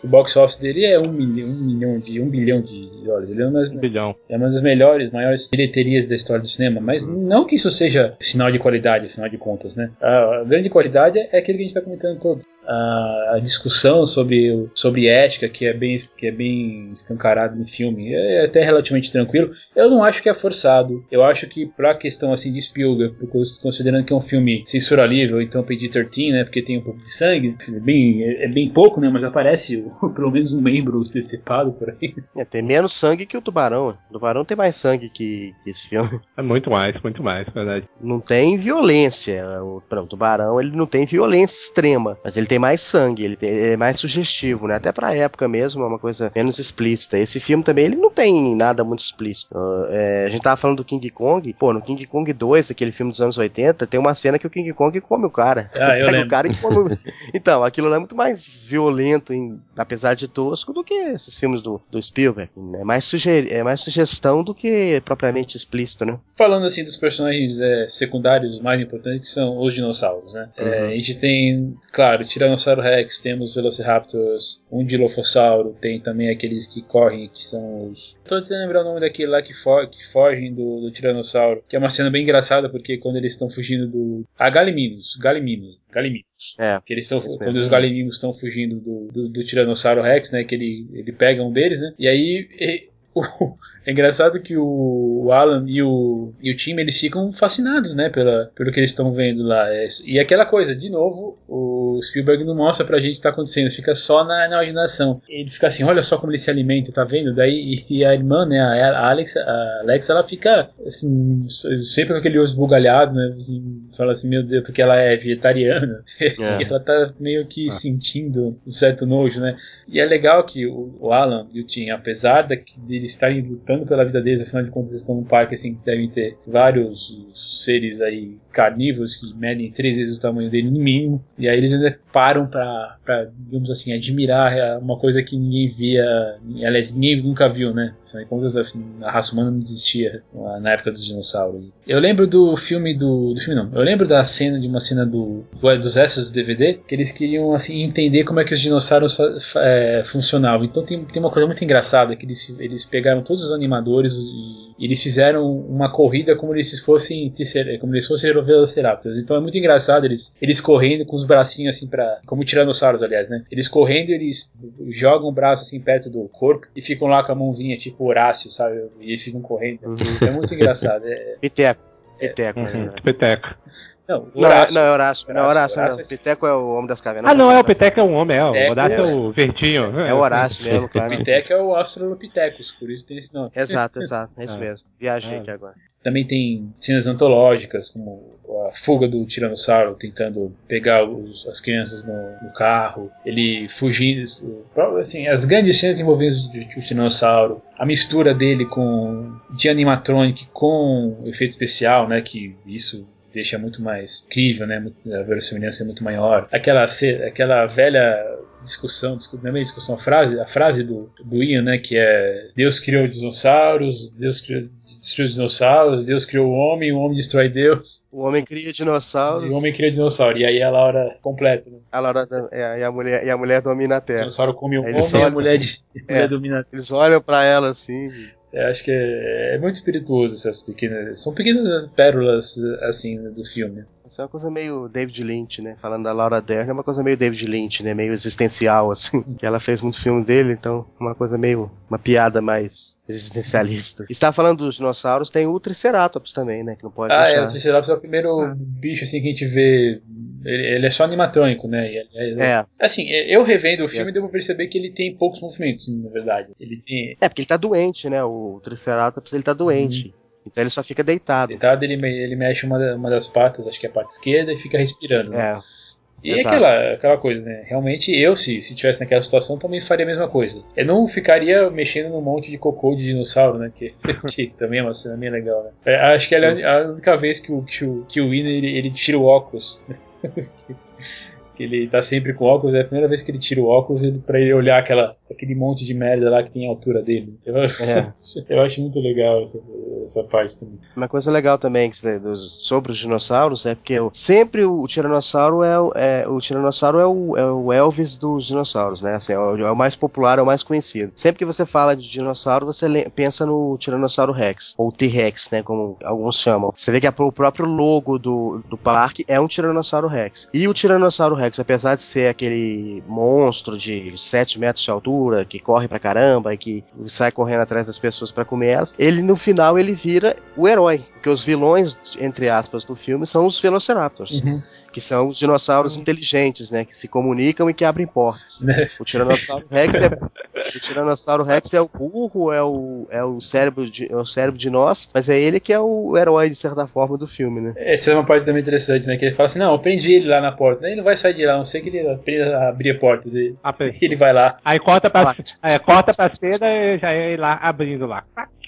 o box office dele é um milhão, um milhão de um bilhão de dólares. Ele é uma, das, Um bilhão. é uma das melhores, maiores bilheterias da história do cinema. Mas não que isso seja sinal de qualidade, afinal de contas, né? A grande qualidade é aquele que a gente está comentando todos. A, a discussão sobre, sobre ética, que é bem, que é bem escancarado no filme, é até relativamente tranquilo. Eu não acho que é forçado. Eu acho que pra questão assim de Spielberg, considerando que é um filme censura livre, então PG-13, né, porque tem um pouco de sangue, é bem, é, é bem pouco, né, mas aparece o- pelo menos um membro decepado por aí. É, tem menos sangue que o Tubarão. O Tubarão tem mais sangue que, que esse filme. É muito mais, muito mais, verdade. Não tem violência. O, pronto, o Tubarão ele não tem violência extrema, mas ele tem mais sangue, ele, tem- ele é mais sugestivo, né? Até pra época mesmo, é uma coisa menos explícita. Esse filme também ele não tem nada muito explícito. Uh, é, a gente tava falando do King Kong, pô, no King Kong 2, aquele filme dos anos 80, tem uma cena que o King Kong come o cara. Ah, eu Pega lembro. o cara e come. Então, aquilo lá é muito mais violento, em- apesar de tosco, do que esses filmes do, do Spielberg. É mais, suge... é mais sugestão do que propriamente explícito, né? Falando assim dos personagens é, secundários mais importantes, que são os dinossauros, né? É, Uhum. a gente tem, claro, Tiranossauro Rex, temos Velociraptors, um Dilophosauro, tem também aqueles que correm, que são os. Tô tentando lembrar o nome daquele lá que, fo que fogem do, do Tiranossauro, que é uma cena bem engraçada, porque quando eles estão fugindo do. Ah, Galimimus, Galimimus, Galimimus. É. Que eles estão, quando os galimimos estão fugindo do, do, do Tiranossauro Rex, né? Que ele, ele pega um deles, né? E aí e- o- é engraçado que o, Alan e o, e o time eles ficam fascinados, né? Pela, pelo que eles estão vendo lá. É, e aquela coisa, de novo, o Spielberg não mostra pra gente o que tá acontecendo, fica só na, na imaginação. Ele fica assim, olha só como ele se alimenta, tá vendo? Daí e, a irmã, né? A Alex, a Alex, ela fica assim, sempre com aquele olho esbugalhado, né? Assim, fala assim, meu Deus, porque ela é vegetariana. E ela tá meio que sentindo um certo nojo, né? E é legal que o, o Alan e o Tim, apesar de, de eles estarem lutando pela vida deles, afinal de contas eles estão num parque assim que devem ter vários seres aí carnívoros que medem três vezes o tamanho dele no mínimo, e aí eles ainda param pra digamos assim, admirar uma coisa que ninguém via, aliás, ninguém nunca viu, né? A raça humana não existia na época dos dinossauros. Eu lembro do filme do. do filme não. Eu lembro da cena, de uma cena do, do dos extras do DVD, que eles queriam assim entender como é que os dinossauros é, funcionavam. Então tem, tem uma coisa muito engraçada, que eles, eles pegaram todos os animadores e eles fizeram uma corrida como eles fossem como eles fossem velociraptors. Então é muito engraçado eles, eles correndo com os bracinhos assim para como tiranossauros, aliás, né? Eles correndo, eles jogam o braço assim perto do corpo e ficam lá com a mãozinha tipo Horácio, sabe? E eles ficam correndo. Uhum. É muito engraçado. É, Piteco. Piteco, Uhum. né? Peteco. Não, Não, Horácio. não, é Horácio. Não, é Horácio. Piteco é o homem das cavernas. Ah, não, é o Tá certo, Peteco é um homem, é. O É, Horácio é, é. o verdinho. É o Horácio mesmo, O claro. Piteco é o Australopithecus, por isso tem esse nome. Exato, exato. É isso Ah. mesmo. Viajei Ah. aqui agora. Também tem cenas antológicas, como a fuga do Tiranossauro tentando pegar os- as crianças no, no carro, ele fugindo. Assim, as grandes cenas envolvendo o, o Tiranossauro, a mistura dele com de animatronic com efeito especial, né? Que isso deixa muito mais crível, né? A verossimilhança é muito maior. Aquela, aquela velha discussão, discu- não é discussão, a frase, a frase do, do Ian, né, que é Deus criou dinossauros, Deus criou, destruiu os dinossauros, Deus criou o homem, o homem destrói Deus, O homem cria e dinossauros. o homem criou dinossauro. E aí a Laura completa, né? A Laura, é, e, a mulher, e a mulher domina a O terra. dinossauro come o Aí homem e a mulher, de, a mulher É. domina. Eles olham pra ela assim. Eu acho que é, é muito espirituoso essas pequenas, são pequenas pérolas assim do filme. Isso é uma coisa meio David Lynch, né? Falando da Laura Dern, é uma coisa meio David Lynch, né? Meio existencial, assim. Que ela fez muito filme dele, então uma coisa meio. Uma piada mais existencialista. E tava falando dos dinossauros, tem o Triceratops também, né? Que não pode Ah, é, deixar. o Triceratops é o primeiro Ah. bicho assim que a gente vê. Ele, ele é só animatrônico, né? E, é, É, Assim, eu revendo o filme, devo perceber que ele tem poucos movimentos, na verdade. Ele tem. é porque ele tá doente, né? O Triceratops ele tá doente. Então ele só fica deitado. Deitado, ele, ele mexe uma, uma das patas, acho que é a parte esquerda, e fica respirando. Né? É. E exato. aquela, aquela coisa, né? Realmente, eu, se se tivesse naquela situação, também faria a mesma coisa. Eu não ficaria mexendo num monte de cocô de dinossauro, né? Que, que também é uma cena bem legal, né? É, acho que é a única vez que o, que o, que o Winner ele, ele tira o óculos. que ele tá sempre com óculos, é a primeira vez que ele tira o óculos ele, pra ele olhar aquela, aquele monte de merda lá que tem a altura dele. Eu, É. eu acho muito legal essa, essa parte também. Uma coisa legal também que você- dos- sobre os dinossauros é porque sempre o tiranossauro é, o- é- o tiranossauro é o, é o Elvis dos dinossauros, né? Assim, é, o, é o mais popular, é o mais conhecido. Sempre que você fala de dinossauro, você le- pensa no tiranossauro Rex ou T-Rex, né? Como alguns chamam. Você vê que a- o próprio logo do, do parque é um tiranossauro Rex. E o tiranossauro Rex, apesar de ser aquele monstro de 7 metros de altura que corre pra caramba e que sai correndo atrás das pessoas pra comer elas, ele no final ele vira o herói, porque os vilões entre aspas do filme são os Velociraptors, que são os dinossauros inteligentes, né, que se comunicam e que abrem portas. O Tiranossauro Rex é o Tiranossauro Rex é o burro, é o, é o cérebro de, é o cérebro de nós, mas é ele que é o herói de certa forma do filme, né? Essa é uma parte também interessante, né? Que ele fala assim, não, eu prendi ele lá na porta. Ele não vai sair de lá, a não sei que ele aprenda a abrir a porta. E Ah, ele vai lá. Aí corta pra, Vai. é, corta pra cena e já é ir lá abrindo lá. É.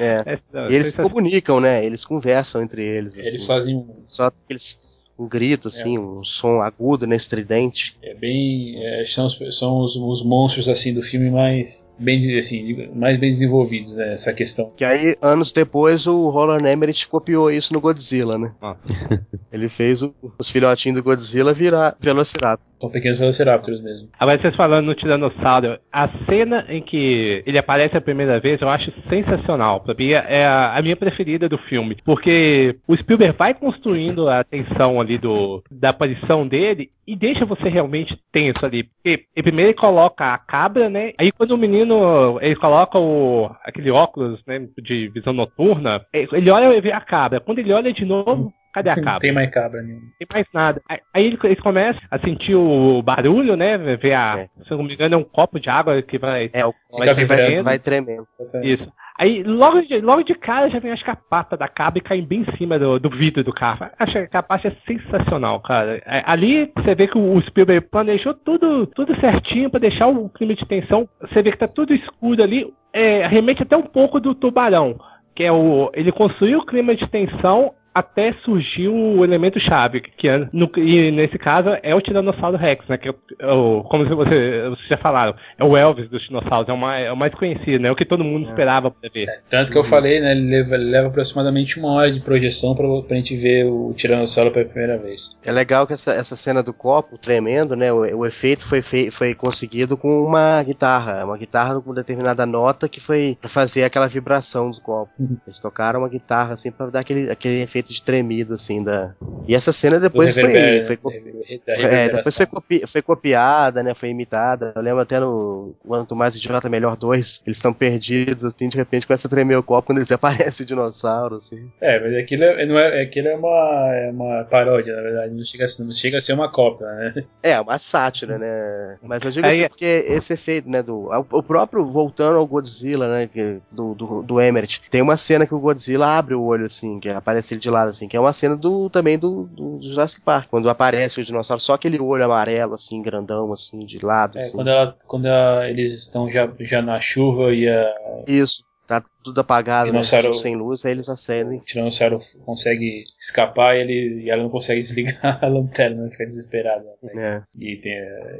É, E eles se comunicam, né? Eles conversam entre eles. Eles assim. fazem um. Só aqueles um grito assim, um som agudo, né, estridente. É bem. é, são os, são os, os monstros assim do filme mais bem, assim, mais bem desenvolvidos, né? Essa questão. Que aí, anos depois, o Roland Emmerich copiou isso no Godzilla, né? Ah. Ele fez o- os filhotinhos do Godzilla virar Velociraptor. São pequenos Velociraptors mesmo. Agora vocês falando no Tiranossauro, a cena em que ele aparece a primeira vez eu acho sensacional. Pra mim é a, a minha preferida do filme. Porque o Spielberg vai construindo a tensão ali do, da aparição dele e deixa você realmente tenso ali. Porque ele primeiro ele coloca a cabra, né? Aí quando o menino ele coloca o, aquele óculos né, de visão noturna, ele olha e vê a cabra. Quando ele olha de novo, Cadê a cabra? Não tem mais cabra nenhuma. Não tem mais nada. Aí eles começam a sentir o barulho, né? Ver a. É. Se não me engano, é um copo de água que vai. É, o vai, vai, vai tremendo. Isso. Aí logo de, logo de cara já vem acho que a pata da cabra e cai bem em cima do, do vidro do carro. Acho que a parte é sensacional, cara. É, ali você vê que o Spielberg planejou tudo, tudo certinho para deixar o clima de tensão. Você vê que tá tudo escuro ali. É, remete até um pouco do tubarão. Que é o. Ele construiu o clima de tensão até surgiu o elemento chave, que é, no, e nesse caso é o Tiranossauro Rex, né? Que é o, como você, vocês já falaram, é o Elvis dos dinossauros, é o mais, é o mais conhecido, né? É o que todo mundo é. esperava pra ver. É, tanto que eu falei, né? Ele leva, leva aproximadamente uma hora de projeção pra, pra gente ver o Tiranossauro pela primeira vez. É legal que essa, essa cena do copo tremendo, né? O, o efeito foi, fei, foi conseguido com uma guitarra, uma guitarra com determinada nota que foi pra fazer aquela vibração do copo. Uhum. Eles tocaram uma guitarra assim pra dar aquele, aquele efeito efeito de tremido, assim, da. E essa cena depois foi. foi, é, depois foi, copi, foi copiada, né? Foi imitada. Eu lembro até no Quanto Mais Idiota Melhor 2, eles estão perdidos, assim, de repente começa a tremer o copo quando eles aparecem o dinossauro, assim. É, mas aquilo é, não é, aquilo é, uma, é uma paródia, na verdade. Não chega, não chega a ser uma cópia, né? É, uma sátira, né? Mas eu digo Aí, assim, porque esse efeito, né? Do, o próprio, voltando ao Godzilla, né? Do, do, do Emmerich, tem uma cena que o Godzilla abre o olho, assim, que aparece ele de lado, assim, que é uma cena do também do, do Jurassic Park, quando aparece o dinossauro, só aquele olho amarelo, assim, grandão, assim, de lado, é, assim. Quando, ela, quando ela, eles estão já, já na chuva e a... Isso, tá tudo apagado, né, sem luz, aí eles acendem. O Tiranossauro consegue escapar e, ele, e ela não consegue desligar a lanterna, né, fica desesperada. Né? É. E tem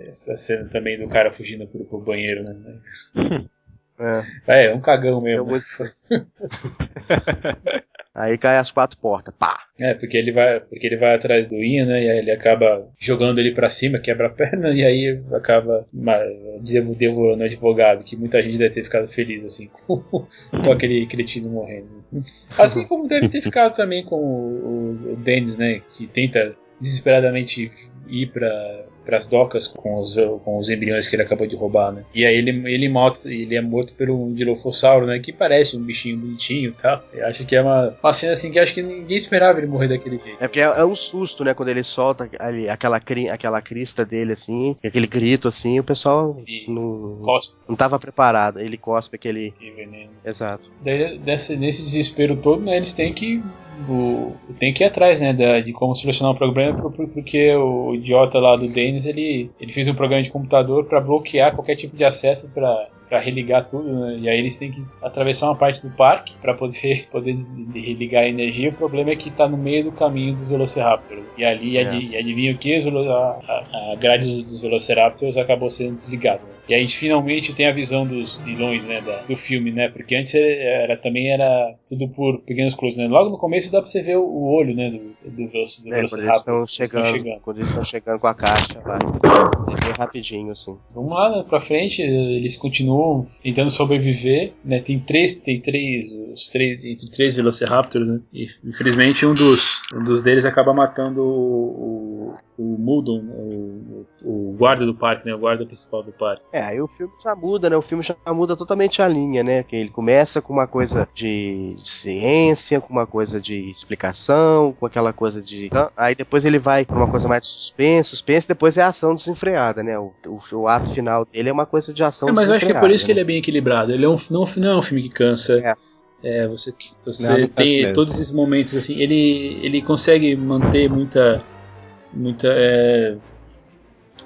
essa cena também do cara fugindo pro, pro banheiro, né? É. é, é um cagão mesmo. É muito... Aí cai as quatro portas, pá. É, porque ele vai, porque ele vai atrás do Ian, né? E aí ele acaba jogando ele para cima, quebra a perna e aí acaba devorando o advogado, que muita gente deve ter ficado feliz assim com, com aquele cretino morrendo. Assim como deve ter ficado também com o, o, o Dennis, né? Que tenta desesperadamente ir para para as docas com os, com os embriões que ele acabou de roubar, né? E aí ele, ele, morto, ele é morto pelo Dilophosauro, né? Que parece um bichinho bonitinho e tal. Eu acho que é uma, uma cena assim que acho que ninguém esperava ele morrer daquele jeito. É porque é, é um susto, né? Quando ele solta ali, aquela, cri, aquela crista dele, assim, aquele grito, assim, o pessoal não, não tava preparado. Ele cospe aquele. veneno. Exato. Daí, desse, nesse desespero todo, né? Eles têm que o, tem que ir atrás, né, da, de como solucionar o problema, porque o idiota lá do Dennis, ele, ele fez um programa de computador para bloquear qualquer tipo de acesso para para religar tudo, né? E aí eles têm que atravessar uma parte do parque para poder, poder religar a energia. O problema é que tá no meio do caminho dos Velociraptors. E ali, é. ad, adivinha o que? A, a, grade dos Velociraptors acabou sendo desligada. E a gente finalmente tem a visão dos vilões, né, da, do filme, né? Porque antes era, também era tudo por pequenos close, né? Logo no começo dá pra você ver o, olho, né, do, do, do, do é, Velociraptor. Quando eles estão chegando, chegando, quando eles estão chegando com a caixa, vai. Você vê rapidinho, assim. Vamos lá, né, pra frente, eles continuam continuam tentando sobreviver, né? Tem três, tem três, os três, entre três Velociraptors, né? E infelizmente um dos, um dos deles acaba matando o, o, o Muldon, o, o, guarda do parque, né? O guarda principal do parque. É, aí o filme já muda, né? O filme já muda totalmente a linha, né? Que ele começa com uma coisa de, de ciência, com uma coisa de explicação, com aquela coisa de. Então, aí depois ele vai pra uma coisa mais de suspense, suspense, depois é ação desenfreada, né? O, o, o ato final dele é uma coisa de ação é, mas desenfreada. Mas eu acho que é por isso que ele é bem equilibrado. Ele é um, não, não é um filme que cansa. É. É, você você não, não tem todos esses momentos assim. Ele, ele consegue manter muita. Muita é,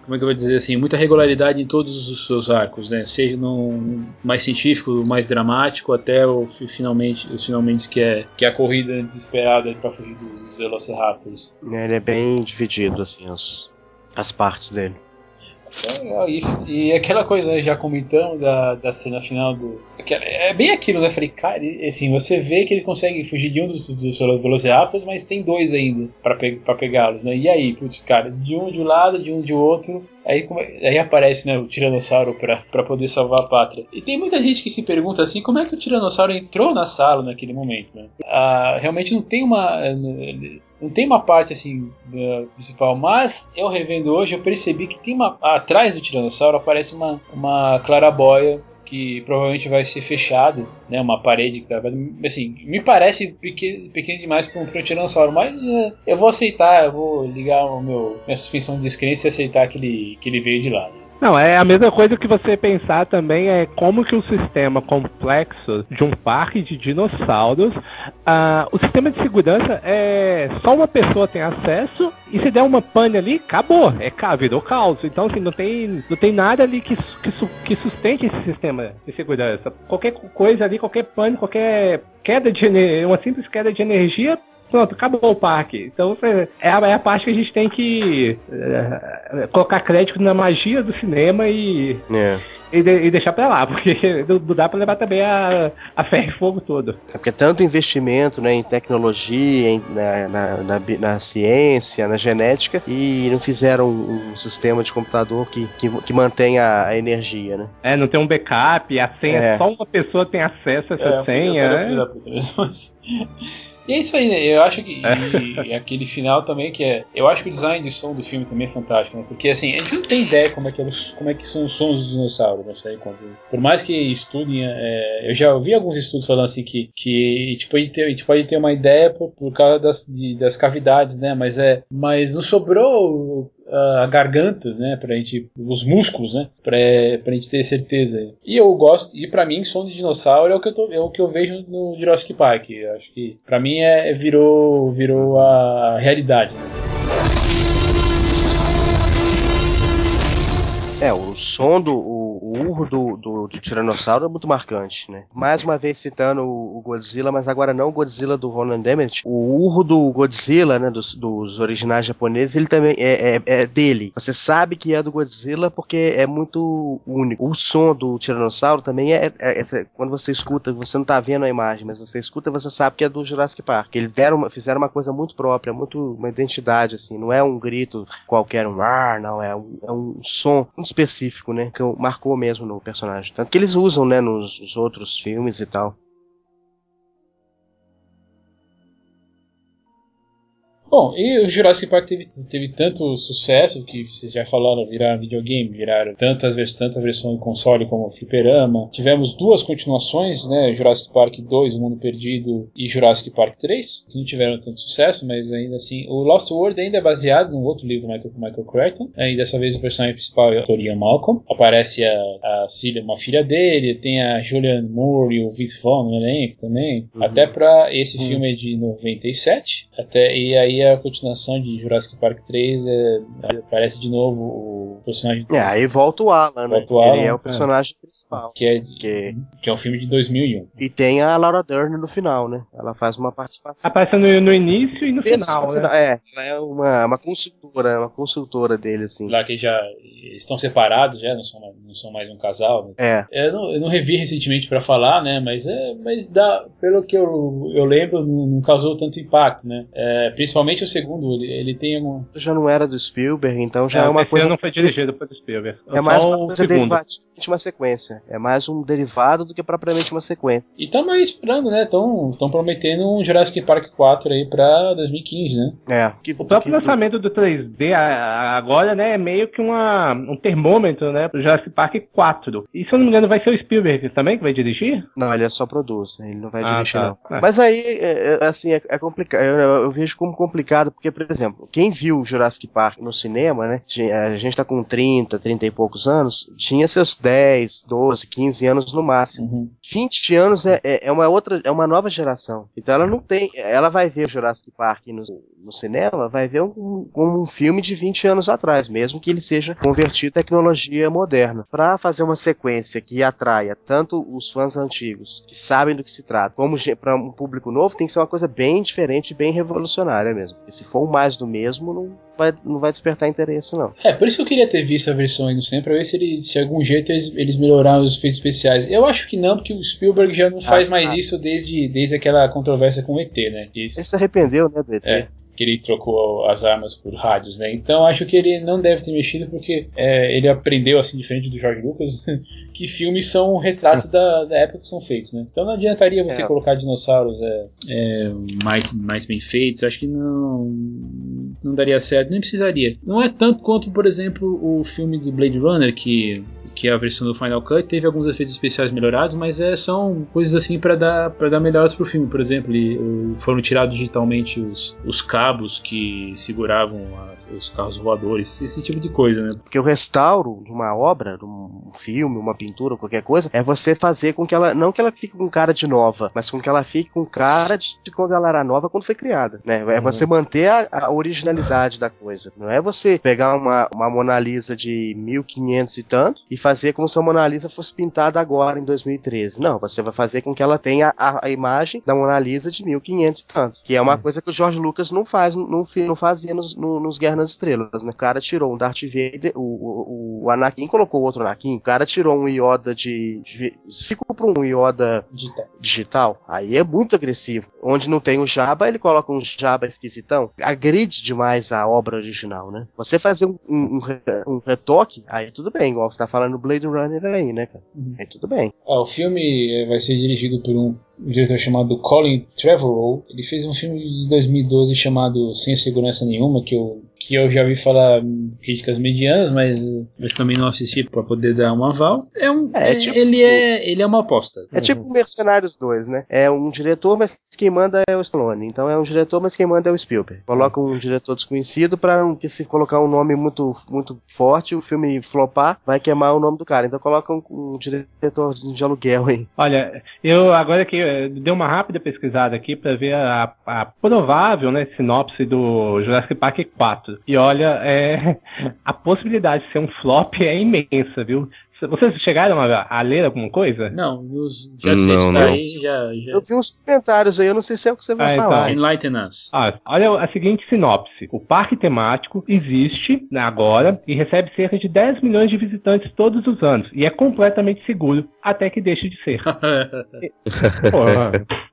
como é que eu vou dizer assim? Muita regularidade em todos os seus arcos, né? Seja no mais científico, mais dramático, até o finalmente, os finalmente que é, que é a corrida desesperada para fugir dos Velociraptors. Ele é bem dividido, assim, os, as partes dele. É, e, e, aquela coisa, né, já comentando da, da cena final do. É bem aquilo, né? Falei, cara, assim, você vê que ele consegue fugir de um dos, dos Velociraptors, mas tem dois ainda para pe pegá-los, né? E aí, putz, cara, de um de um lado, de um de outro. Aí, aí aparece né, o Tiranossauro para poder salvar a pátria. E tem muita gente que se pergunta assim: como é que o Tiranossauro entrou na sala naquele momento? Né? Ah, realmente não tem uma. Não tem uma parte assim principal, mas eu revendo hoje, eu percebi que tem uma. Atrás do Tiranossauro aparece uma, uma clarabóia que provavelmente vai ser fechado, né, uma parede que tá, assim, me parece pequeno, pequeno demais para um, um tiranossauro, mas uh, eu vou aceitar, eu vou ligar o meu minha suspensão de descrença e aceitar que ele, que ele veio de lá. Né? Não, é a mesma coisa que você pensar também é como que o sistema complexo de um parque de dinossauros, uh, o sistema de segurança é só uma pessoa tem acesso e se der uma pane ali, acabou, é virou caos. Então assim, não tem, não tem nada ali que, que, que sustente esse sistema de segurança. Qualquer coisa ali, qualquer pane, qualquer queda de uma simples queda de energia pronto, acabou o parque. Então é a, é a parte que a gente tem que é, colocar crédito na magia do cinema e. É. E, de, e, deixar pra lá, porque não, dá pra levar também a, a ferro e fogo todo. É porque tanto investimento né, em tecnologia, em, na, na, na, na, ciência, na genética, e não fizeram um, um sistema de computador que, que, que mantenha a energia, né? É, não tem um backup, a senha, é. só uma pessoa tem acesso a essa é, senha. Eu fui, eu fui, eu e é isso aí, né? Eu acho que. E, aquele final também que é. Eu acho que o design de som do filme também é fantástico, né? Porque assim, a gente não tem ideia como é que, é como é que são os sons dos dinossauros, né? Por mais que estudem. É, eu já ouvi alguns estudos falando assim que, que a, gente pode ter, a gente pode ter uma ideia por, por causa das, de, das cavidades, né? Mas é. Mas não sobrou a garganta, né, pra gente, os músculos, né, pra, pra gente ter certeza. E eu gosto, e para mim, som de dinossauro é o que eu, tô, é o que eu vejo no Jurassic Park. Acho que para mim é, virou, virou a realidade. Né? É, o som do o, urro do, do, do, Tiranossauro é muito marcante, né? Mais uma vez citando o, o Godzilla, mas agora não o Godzilla do Roland Emmerich. O urro do Godzilla, né, dos, dos originais japoneses, ele também é, é, é, dele. Você sabe que é do Godzilla porque é muito único. O som do Tiranossauro também é, é, é quando você escuta, você não tá vendo a imagem, mas você escuta, você sabe que é do Jurassic Park. Eles deram, fizeram uma coisa muito própria, muito uma identidade assim. Não é um grito qualquer, um ar, não é um, é um som específico, né? Que marcou mesmo no personagem. Tanto que eles usam, né, nos, nos outros filmes e tal. Bom, e o Jurassic Park teve, teve tanto sucesso que vocês já falaram, viraram videogame, viraram tanto a, tanto a versão console como o fliperama. Tivemos duas continuações, né? Jurassic Park 2, O Mundo Perdido e Jurassic Park 3, que não tiveram tanto sucesso, mas ainda assim. O Lost World ainda é baseado num outro livro do Michael, Michael Crichton. E dessa vez o personagem principal é o Ian Malcolm. Aparece a, a Cillia, uma filha dele, tem a Julianne Moore e o Vince Vaughn no elenco também. Uhum. Até pra esse uhum. filme é de 97. Até, e aí a continuação de Jurassic Park 3 é, aparece de novo o personagem. É, aí volta o Alan, né? Volta o Alan, Ele é o personagem é. principal. Que é, de, que... que é um filme de 2001. E tem a Laura Dern no final, né? Ela faz uma participação. Aparece no, no início e no Esse final, no né? Final, é, ela é uma, uma consultora, uma consultora dele, assim. Lá que já estão separados, já não são, não são mais um casal. Né? É. Eu não, eu não revi recentemente para falar, né? Mas é, mas dá, pelo que eu, eu lembro, não, não causou tanto impacto, né? É, principalmente Principalmente o segundo, ele, ele tem algum. Já não era do Spielberg, então já é, é uma coisa. não foi dirigido pelo Spielberg. É mais uma coisa derivada de uma sequência. É mais um derivado do que propriamente uma sequência. E estamos aí esperando, né? Estão prometendo um Jurassic Park 4 aí pra 2015, né? É. Que, o próprio que... lançamento do 3D agora, né, é meio que uma, um termômetro, né, pro Jurassic Park 4. E se eu não me engano, vai ser o Spielberg também que vai dirigir? Não, ele é só produz, ele não vai ah, dirigir, tá. não. É. Mas aí, é, é, assim, é, é complicado. Eu, eu, vejo como complicado complicado, porque, por exemplo, quem viu Jurassic Park no cinema, né? A gente tá com 30, 30 e poucos anos, tinha seus 10, 12, 15 anos no máximo. Uhum. 20 anos é, é, é uma outra, é uma nova geração. Então ela não tem, ela vai ver o Jurassic Park no, no cinema, vai ver um, um, um filme de 20 anos atrás, mesmo que ele seja convertido em tecnologia moderna. Para fazer uma sequência que atraia tanto os fãs antigos, que sabem do que se trata, como para um público novo, tem que ser uma coisa bem diferente, bem revolucionária mesmo. Mesmo. Porque se for mais do mesmo, não vai, não vai despertar interesse, não. É, por isso que eu queria ter visto a versão aí no cinema, pra ver se, ele, se algum jeito eles, eles melhoraram os efeitos especiais. Eu acho que não, porque o Spielberg já não faz mais ah. isso desde, desde aquela controvérsia com o ET, né? Isso. Ele se arrependeu, né, do ET? É, que ele trocou as armas por rádios, né? Então acho que ele não deve ter mexido porque é, ele aprendeu, assim, diferente do George Lucas, que filmes são retratos da, da época que são feitos, né? Então não adiantaria você É. colocar dinossauros é, é, mais, mais bem feitos, acho que não, não daria certo, nem precisaria. Não é tanto quanto, por exemplo, o filme do Blade Runner, que que é a versão do Final Cut, teve alguns efeitos especiais melhorados, mas é, são coisas assim para dar para dar melhoras pro filme. Por exemplo, ele- foram tirados digitalmente os, os cabos que seguravam as- os carros voadores, esse tipo de coisa, né? Porque o restauro de uma obra, de um filme, uma pintura, qualquer coisa, é você fazer com que ela, não que ela fique com cara de nova, mas com que ela fique com cara de, de quando ela era nova, quando foi criada, né? É você manter a, a originalidade da coisa. Não é você pegar uma, uma Mona Lisa de 1500 e tanto e fazer como se a Mona Lisa fosse pintada agora em 2013. Não, você vai fazer com que ela tenha a, a imagem da Mona Lisa de 1500 e tanto, que é uma coisa que o George Lucas não faz, não, não fazia nos, no- nos Guerra nas Estrelas, né? O cara tirou um Darth Vader, o, o, o Anakin colocou outro Anakin, o cara tirou um Yoda de, de ficou pra um Yoda Digital. digital, aí é muito agressivo. Onde não tem o Jabba, ele coloca um Jabba esquisitão. Agride demais a obra original, né? Você fazer um, um- um retoque, aí tudo bem, igual você tá falando no Blade Runner aí, né, cara? Uhum. Aí tudo bem. Ah, o filme eh, vai ser dirigido por um, um diretor chamado Colin Trevorrow. Ele fez um filme de 2012 chamado Sem Segurança Nenhuma, que eu, que eu já ouvi falar críticas medianas, mas, mas também não assisti para poder dar um aval. É um, É, é, tipo- ele, é, ele é uma aposta. É tipo Mercenários 2, né? É um diretor, mas quem manda é o Stallone. Então é um diretor, mas quem manda é o Spielberg. Coloca um diretor desconhecido pra que se colocar um nome muito, muito forte, o filme flopar, vai queimar o nome do cara. Então coloca um, um diretor de aluguel aí. Olha, eu agora que dei uma rápida pesquisada aqui para ver a, a provável né, sinopse do Jurassic Park 4. E olha, é, a possibilidade de ser um flop é imensa, viu? Vocês chegaram a, a ler alguma coisa? Não, nos, já que Não, você está não. aí, já, já Eu vi uns comentários aí, eu não sei se é o que você vai Ah, então. falar. enlighten us. Ah, olha a seguinte sinopse. O parque temático existe né, agora e recebe cerca de 10 milhões de visitantes todos os anos. E é completamente seguro até que deixe de ser. Pô,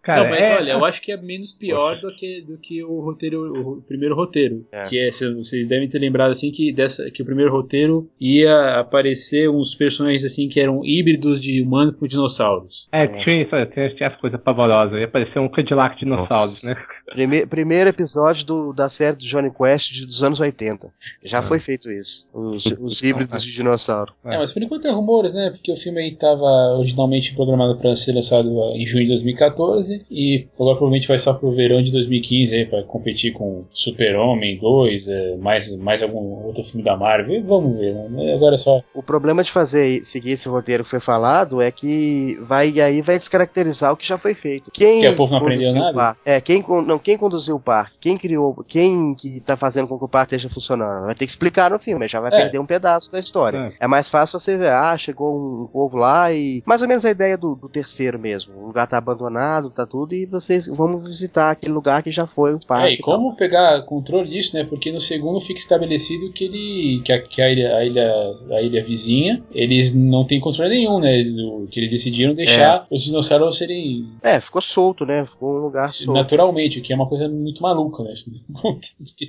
cara, não, mas é- olha, eu acho que é menos pior do que, do que o roteiro, o primeiro roteiro. É. Que é, vocês devem ter lembrado assim que, dessa, que o primeiro roteiro ia aparecer uns personagens assim que eram híbridos de humanos com dinossauros. É, tinha, isso, tinha, tinha essa coisa pavorosa. Ia parecer um Cadillac dinossauros, né? Prime- primeiro episódio do- da série do Johnny Quest de- dos anos 80. Já foi feito isso. Os, os híbridos de dinossauro. É. É, mas por enquanto é rumores, né? Porque o filme aí estava originalmente programado para ser lançado em junho de 2014 e agora provavelmente vai só pro verão de 2015 aí para competir com Super-Homem 2, é, mais, mais algum outro filme da Marvel. Vamos ver, né? Agora é só O problema de fazer seguir esse roteiro que foi falado é que vai aí vai descaracterizar o que já foi feito. Quem Que o povo não aprendeu nada? É, quem con- não, quem conduziu o parque, quem criou, quem que tá fazendo com que o parque esteja funcionando, vai ter que explicar no filme, já vai É. perder um pedaço da história. É. mais fácil você ver, ah, chegou um povo lá e mais ou menos a ideia do, do terceiro mesmo. O lugar tá abandonado, tá tudo e vocês vamos visitar aquele lugar que já foi o parque. É, e como pegar controle disso, né? Porque no segundo fica estabelecido que ele. que a, que a ilha, a ilha, a ilha vizinha, eles não têm controle nenhum, né? Do, que eles decidiram deixar os dinossauros serem É, ficou solto, né? Ficou um lugar solto. naturalmente, o que é uma coisa muito maluca, né?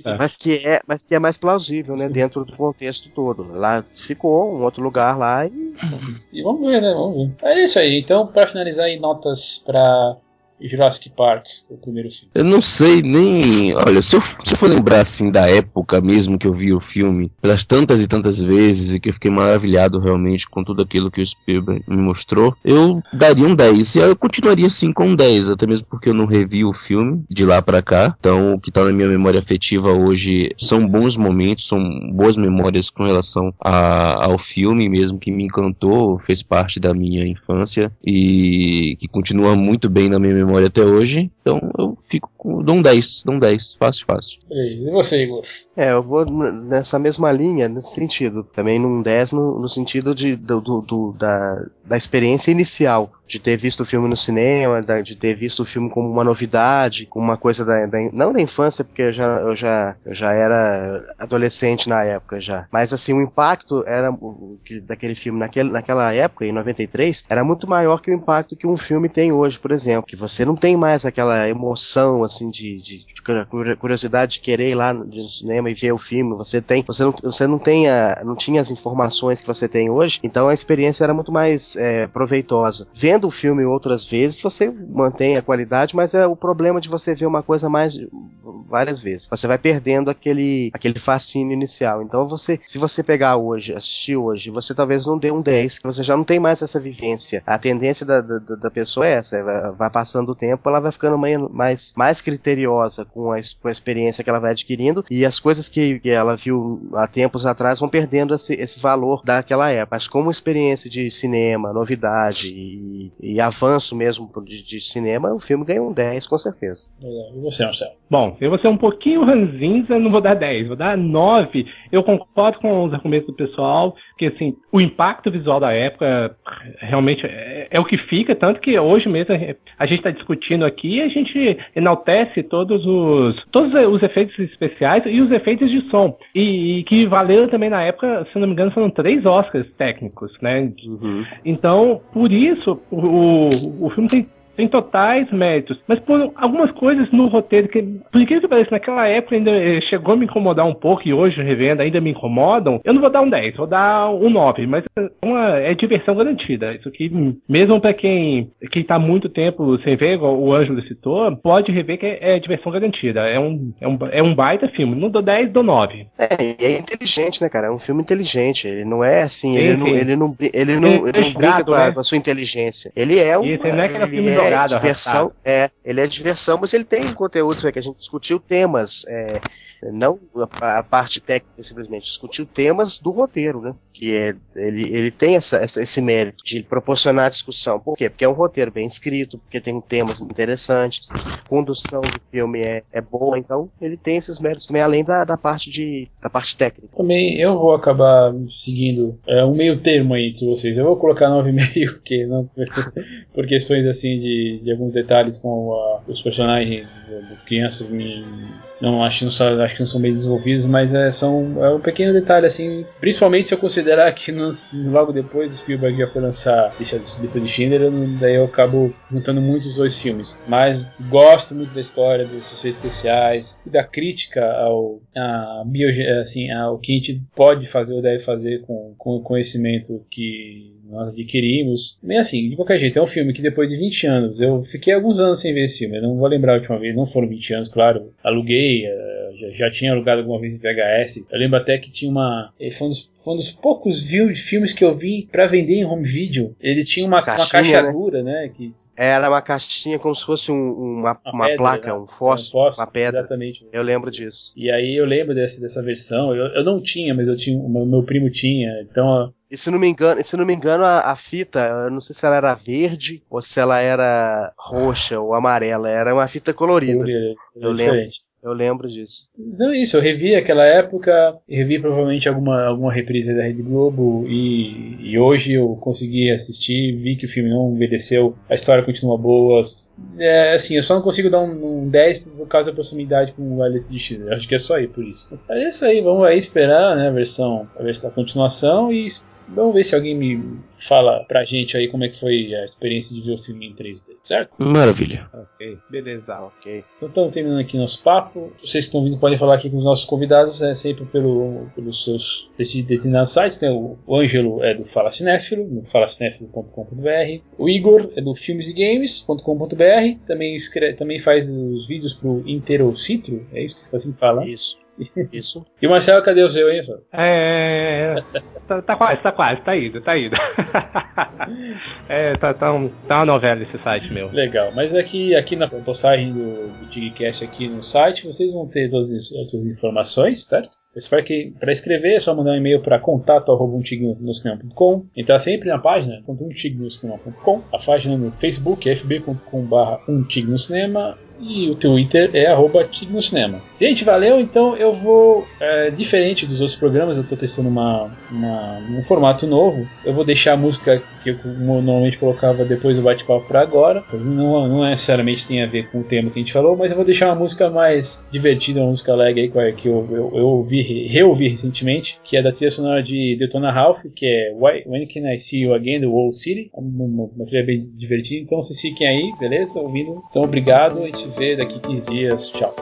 É. Mas que é, mas que é mais plausível, né? Dentro do contexto todo. Lá ficou um outro lugar lá e. E vamos ver, né? Vamos ver. É isso aí. Então, pra finalizar aí, notas pra Jurassic Park, o primeiro filme. Eu não sei nem. Olha, se eu, se eu for lembrar assim da época mesmo que eu vi o filme, pelas tantas e tantas vezes, e que eu fiquei maravilhado realmente com tudo aquilo que o Spielberg me mostrou, eu daria um 10. E eu continuaria assim com um 10, até mesmo porque eu não revi o filme de lá pra cá. Então, o que tá na minha memória afetiva hoje são bons momentos, são boas memórias com relação a- ao filme mesmo, que me encantou, fez parte da minha infância e que continua muito bem na minha memória memória até hoje. Então eu fico com. dou um 10, dou um 10, fácil, fácil. E você, Igor? É, eu vou nessa mesma linha, nesse sentido. Também num 10 no, no sentido de, do, do, do, da, da experiência inicial. De ter visto o filme no cinema, de ter visto o filme como uma novidade, como uma coisa da, da, Não da infância, porque eu já, eu, já, eu já era adolescente na época já. Mas assim, o impacto era daquele filme naquele, naquela época, em 93, era muito maior que o impacto que um filme tem hoje, por exemplo. Que você não tem mais aquela emoção, assim, de, de, de curiosidade de querer ir lá no cinema e ver o filme. Você tem. Você não, você não tem a, não tinha as informações que você tem hoje, então a experiência era muito mais é, proveitosa. Vendo o filme outras vezes, você mantém a qualidade, mas é o problema de você ver uma coisa mais várias vezes. Você vai perdendo aquele, aquele fascínio inicial. Então você, se você pegar hoje, assistir hoje, você talvez não dê um 10, que você já não tem mais essa vivência. A tendência da, da, da pessoa é essa, vai, vai, passando o tempo, ela vai ficando mais, mais criteriosa com a, com a experiência que ela vai adquirindo e as coisas que, que ela viu há tempos atrás vão perdendo esse, esse valor daquela época. Mas como experiência de cinema, novidade e, e avanço mesmo de, de, cinema, o filme ganha um 10 com certeza. E você, Marcelo? Bom, eu vou ser um pouquinho ranzinza, não vou dar 10, vou dar 9. Eu concordo com os argumentos do pessoal, que assim, o impacto visual da época realmente é, é o que fica, tanto que hoje mesmo a gente está discutindo aqui, a gente enaltece todos os todos os efeitos especiais e os efeitos de som. E, e que valeram também na época, se não me engano, foram três Oscars técnicos, né? Uhum. Então, por isso, o, o filme tem tem totais méritos. Mas por algumas coisas no roteiro que, por incrível que pareça, naquela época ainda eh, chegou a me incomodar um pouco e hoje, revendo, ainda me incomodam, eu não vou dar um 10, vou dar um 9, mas é uma, é diversão garantida. Isso aqui, mesmo para quem, quem tá muito tempo sem ver, igual o Ângelo citou, pode rever que é, é diversão garantida. É um, é, um, é um baita filme. Não dou 10, dou 9. É, e é inteligente, né, cara? É um filme inteligente. Ele não é assim, sim, ele, sim. Não, ele não ele não, ele não brinca com a, né? com a, sua inteligência. Ele é um. Isso, não é aquele filme é diversão, é, ele é diversão, mas ele tem conteúdo, que a gente discutiu temas, é, não a, a, parte técnica simplesmente, discutiu temas do roteiro, né? Que é, ele, ele tem essa, essa, esse mérito de proporcionar discussão. Por quê? Porque é um roteiro bem escrito, porque tem temas interessantes, condução do filme é, é boa, então ele tem esses méritos também, além da, da, parte, de, da parte técnica. Também eu vou acabar seguindo é, um meio termo aí entre vocês. Eu vou colocar 9,5, porque não, por questões assim de, de alguns detalhes com a, os personagens das crianças me não acho, não acho que não são bem desenvolvidos, mas é, são, é um pequeno detalhe, assim, principalmente se eu considerar que nos, logo depois o Spielberg já foi lançar Lista, de Schindler, daí eu acabo juntando muito os dois filmes. Mas gosto muito da história, dos efeitos especiais e da crítica ao, a assim, ao que a gente pode fazer ou deve fazer com, com o conhecimento que nós adquirimos. Bem assim, de qualquer jeito, é um filme que depois de 20 anos, eu fiquei alguns anos sem ver esse filme, eu não vou lembrar a última vez, não foram 20 anos, claro, aluguei, uh, já, tinha alugado alguma vez em VHS. Eu lembro até que tinha uma. Eh, foi um dos, foi um dos poucos filmes que eu vi para vender em home video. Ele tinha uma, caixinha, uma caixa né? dura, né? Que... Era uma caixinha como se fosse um, uma, uma, uma pedra, placa, né? um fósforo, um fósforo, uma pedra. Exatamente. Eu lembro disso. E aí eu lembro dessa, dessa versão. Eu, eu não tinha, mas eu tinha. Meu primo tinha. Então e se não me engano, se não me engano a, a, fita, eu não sei se ela era verde ou se ela era roxa ou amarela, era uma fita colorida. colorida eu lembro. Eu lembro disso. Então é isso, eu revi aquela época, revi provavelmente alguma, alguma reprise da Rede Globo e, e hoje eu consegui assistir, vi que o filme não envelheceu, a história continua boa. É, assim, eu só não consigo dar um, um 10 por causa da proximidade com o Alice de Schindler. Acho que é só aí por isso. É isso aí, vamos aí esperar né, a versão, a versão a continuação e Vamos ver se alguém me fala pra gente aí como é que foi a experiência de ver o filme em 3D, certo? Maravilha. Ok, beleza, ok. Então estamos terminando aqui nosso papo. Vocês que estão vindo podem falar aqui com os nossos convidados, é sempre pelo, pelos seus determinados sites, né? O, Ângelo é do Fala Cinéfilo, no falacinéfilo.com.br. O Igor é do filmesegames.com.br. Também, escreve, também faz os vídeos pro Interocitro, é isso que assim fala? Isso. Isso. E o Marcelo, cadê o seu, hein? É. tá, tá quase, tá quase, tá indo, tá indo. é, tá, tá, um, tá uma novela esse site meu. Legal, mas aqui, aqui na postagem do, do Tigcast aqui no site, vocês vão ter todas as suas informações, certo? Eu espero que para escrever é só mandar um e-mail para contato@umtignocinema.com. Entrar sempre na página umtignocinema.com, a página no Facebook fb.com/umtignocinema e o Twitter é arroba Cinema. Gente, valeu. Então eu vou, é, diferente dos outros programas, eu estou testando uma, uma, um formato novo. Eu vou deixar a música que eu normalmente colocava depois do bate-papo para agora. Não, não necessariamente tem a ver com o tema que a gente falou, mas eu vou deixar uma música mais divertida, uma música alegre aí, que eu, eu, eu ouvi, reouvi recentemente, que é da trilha sonora de Detona Ralph, que é When Can I See You Again, do Wall City. Uma, uma, uma trilha bem divertida. Então vocês fiquem aí, beleza? Ouvindo. Então obrigado. A gente vê daqui 15 dias. Tchau.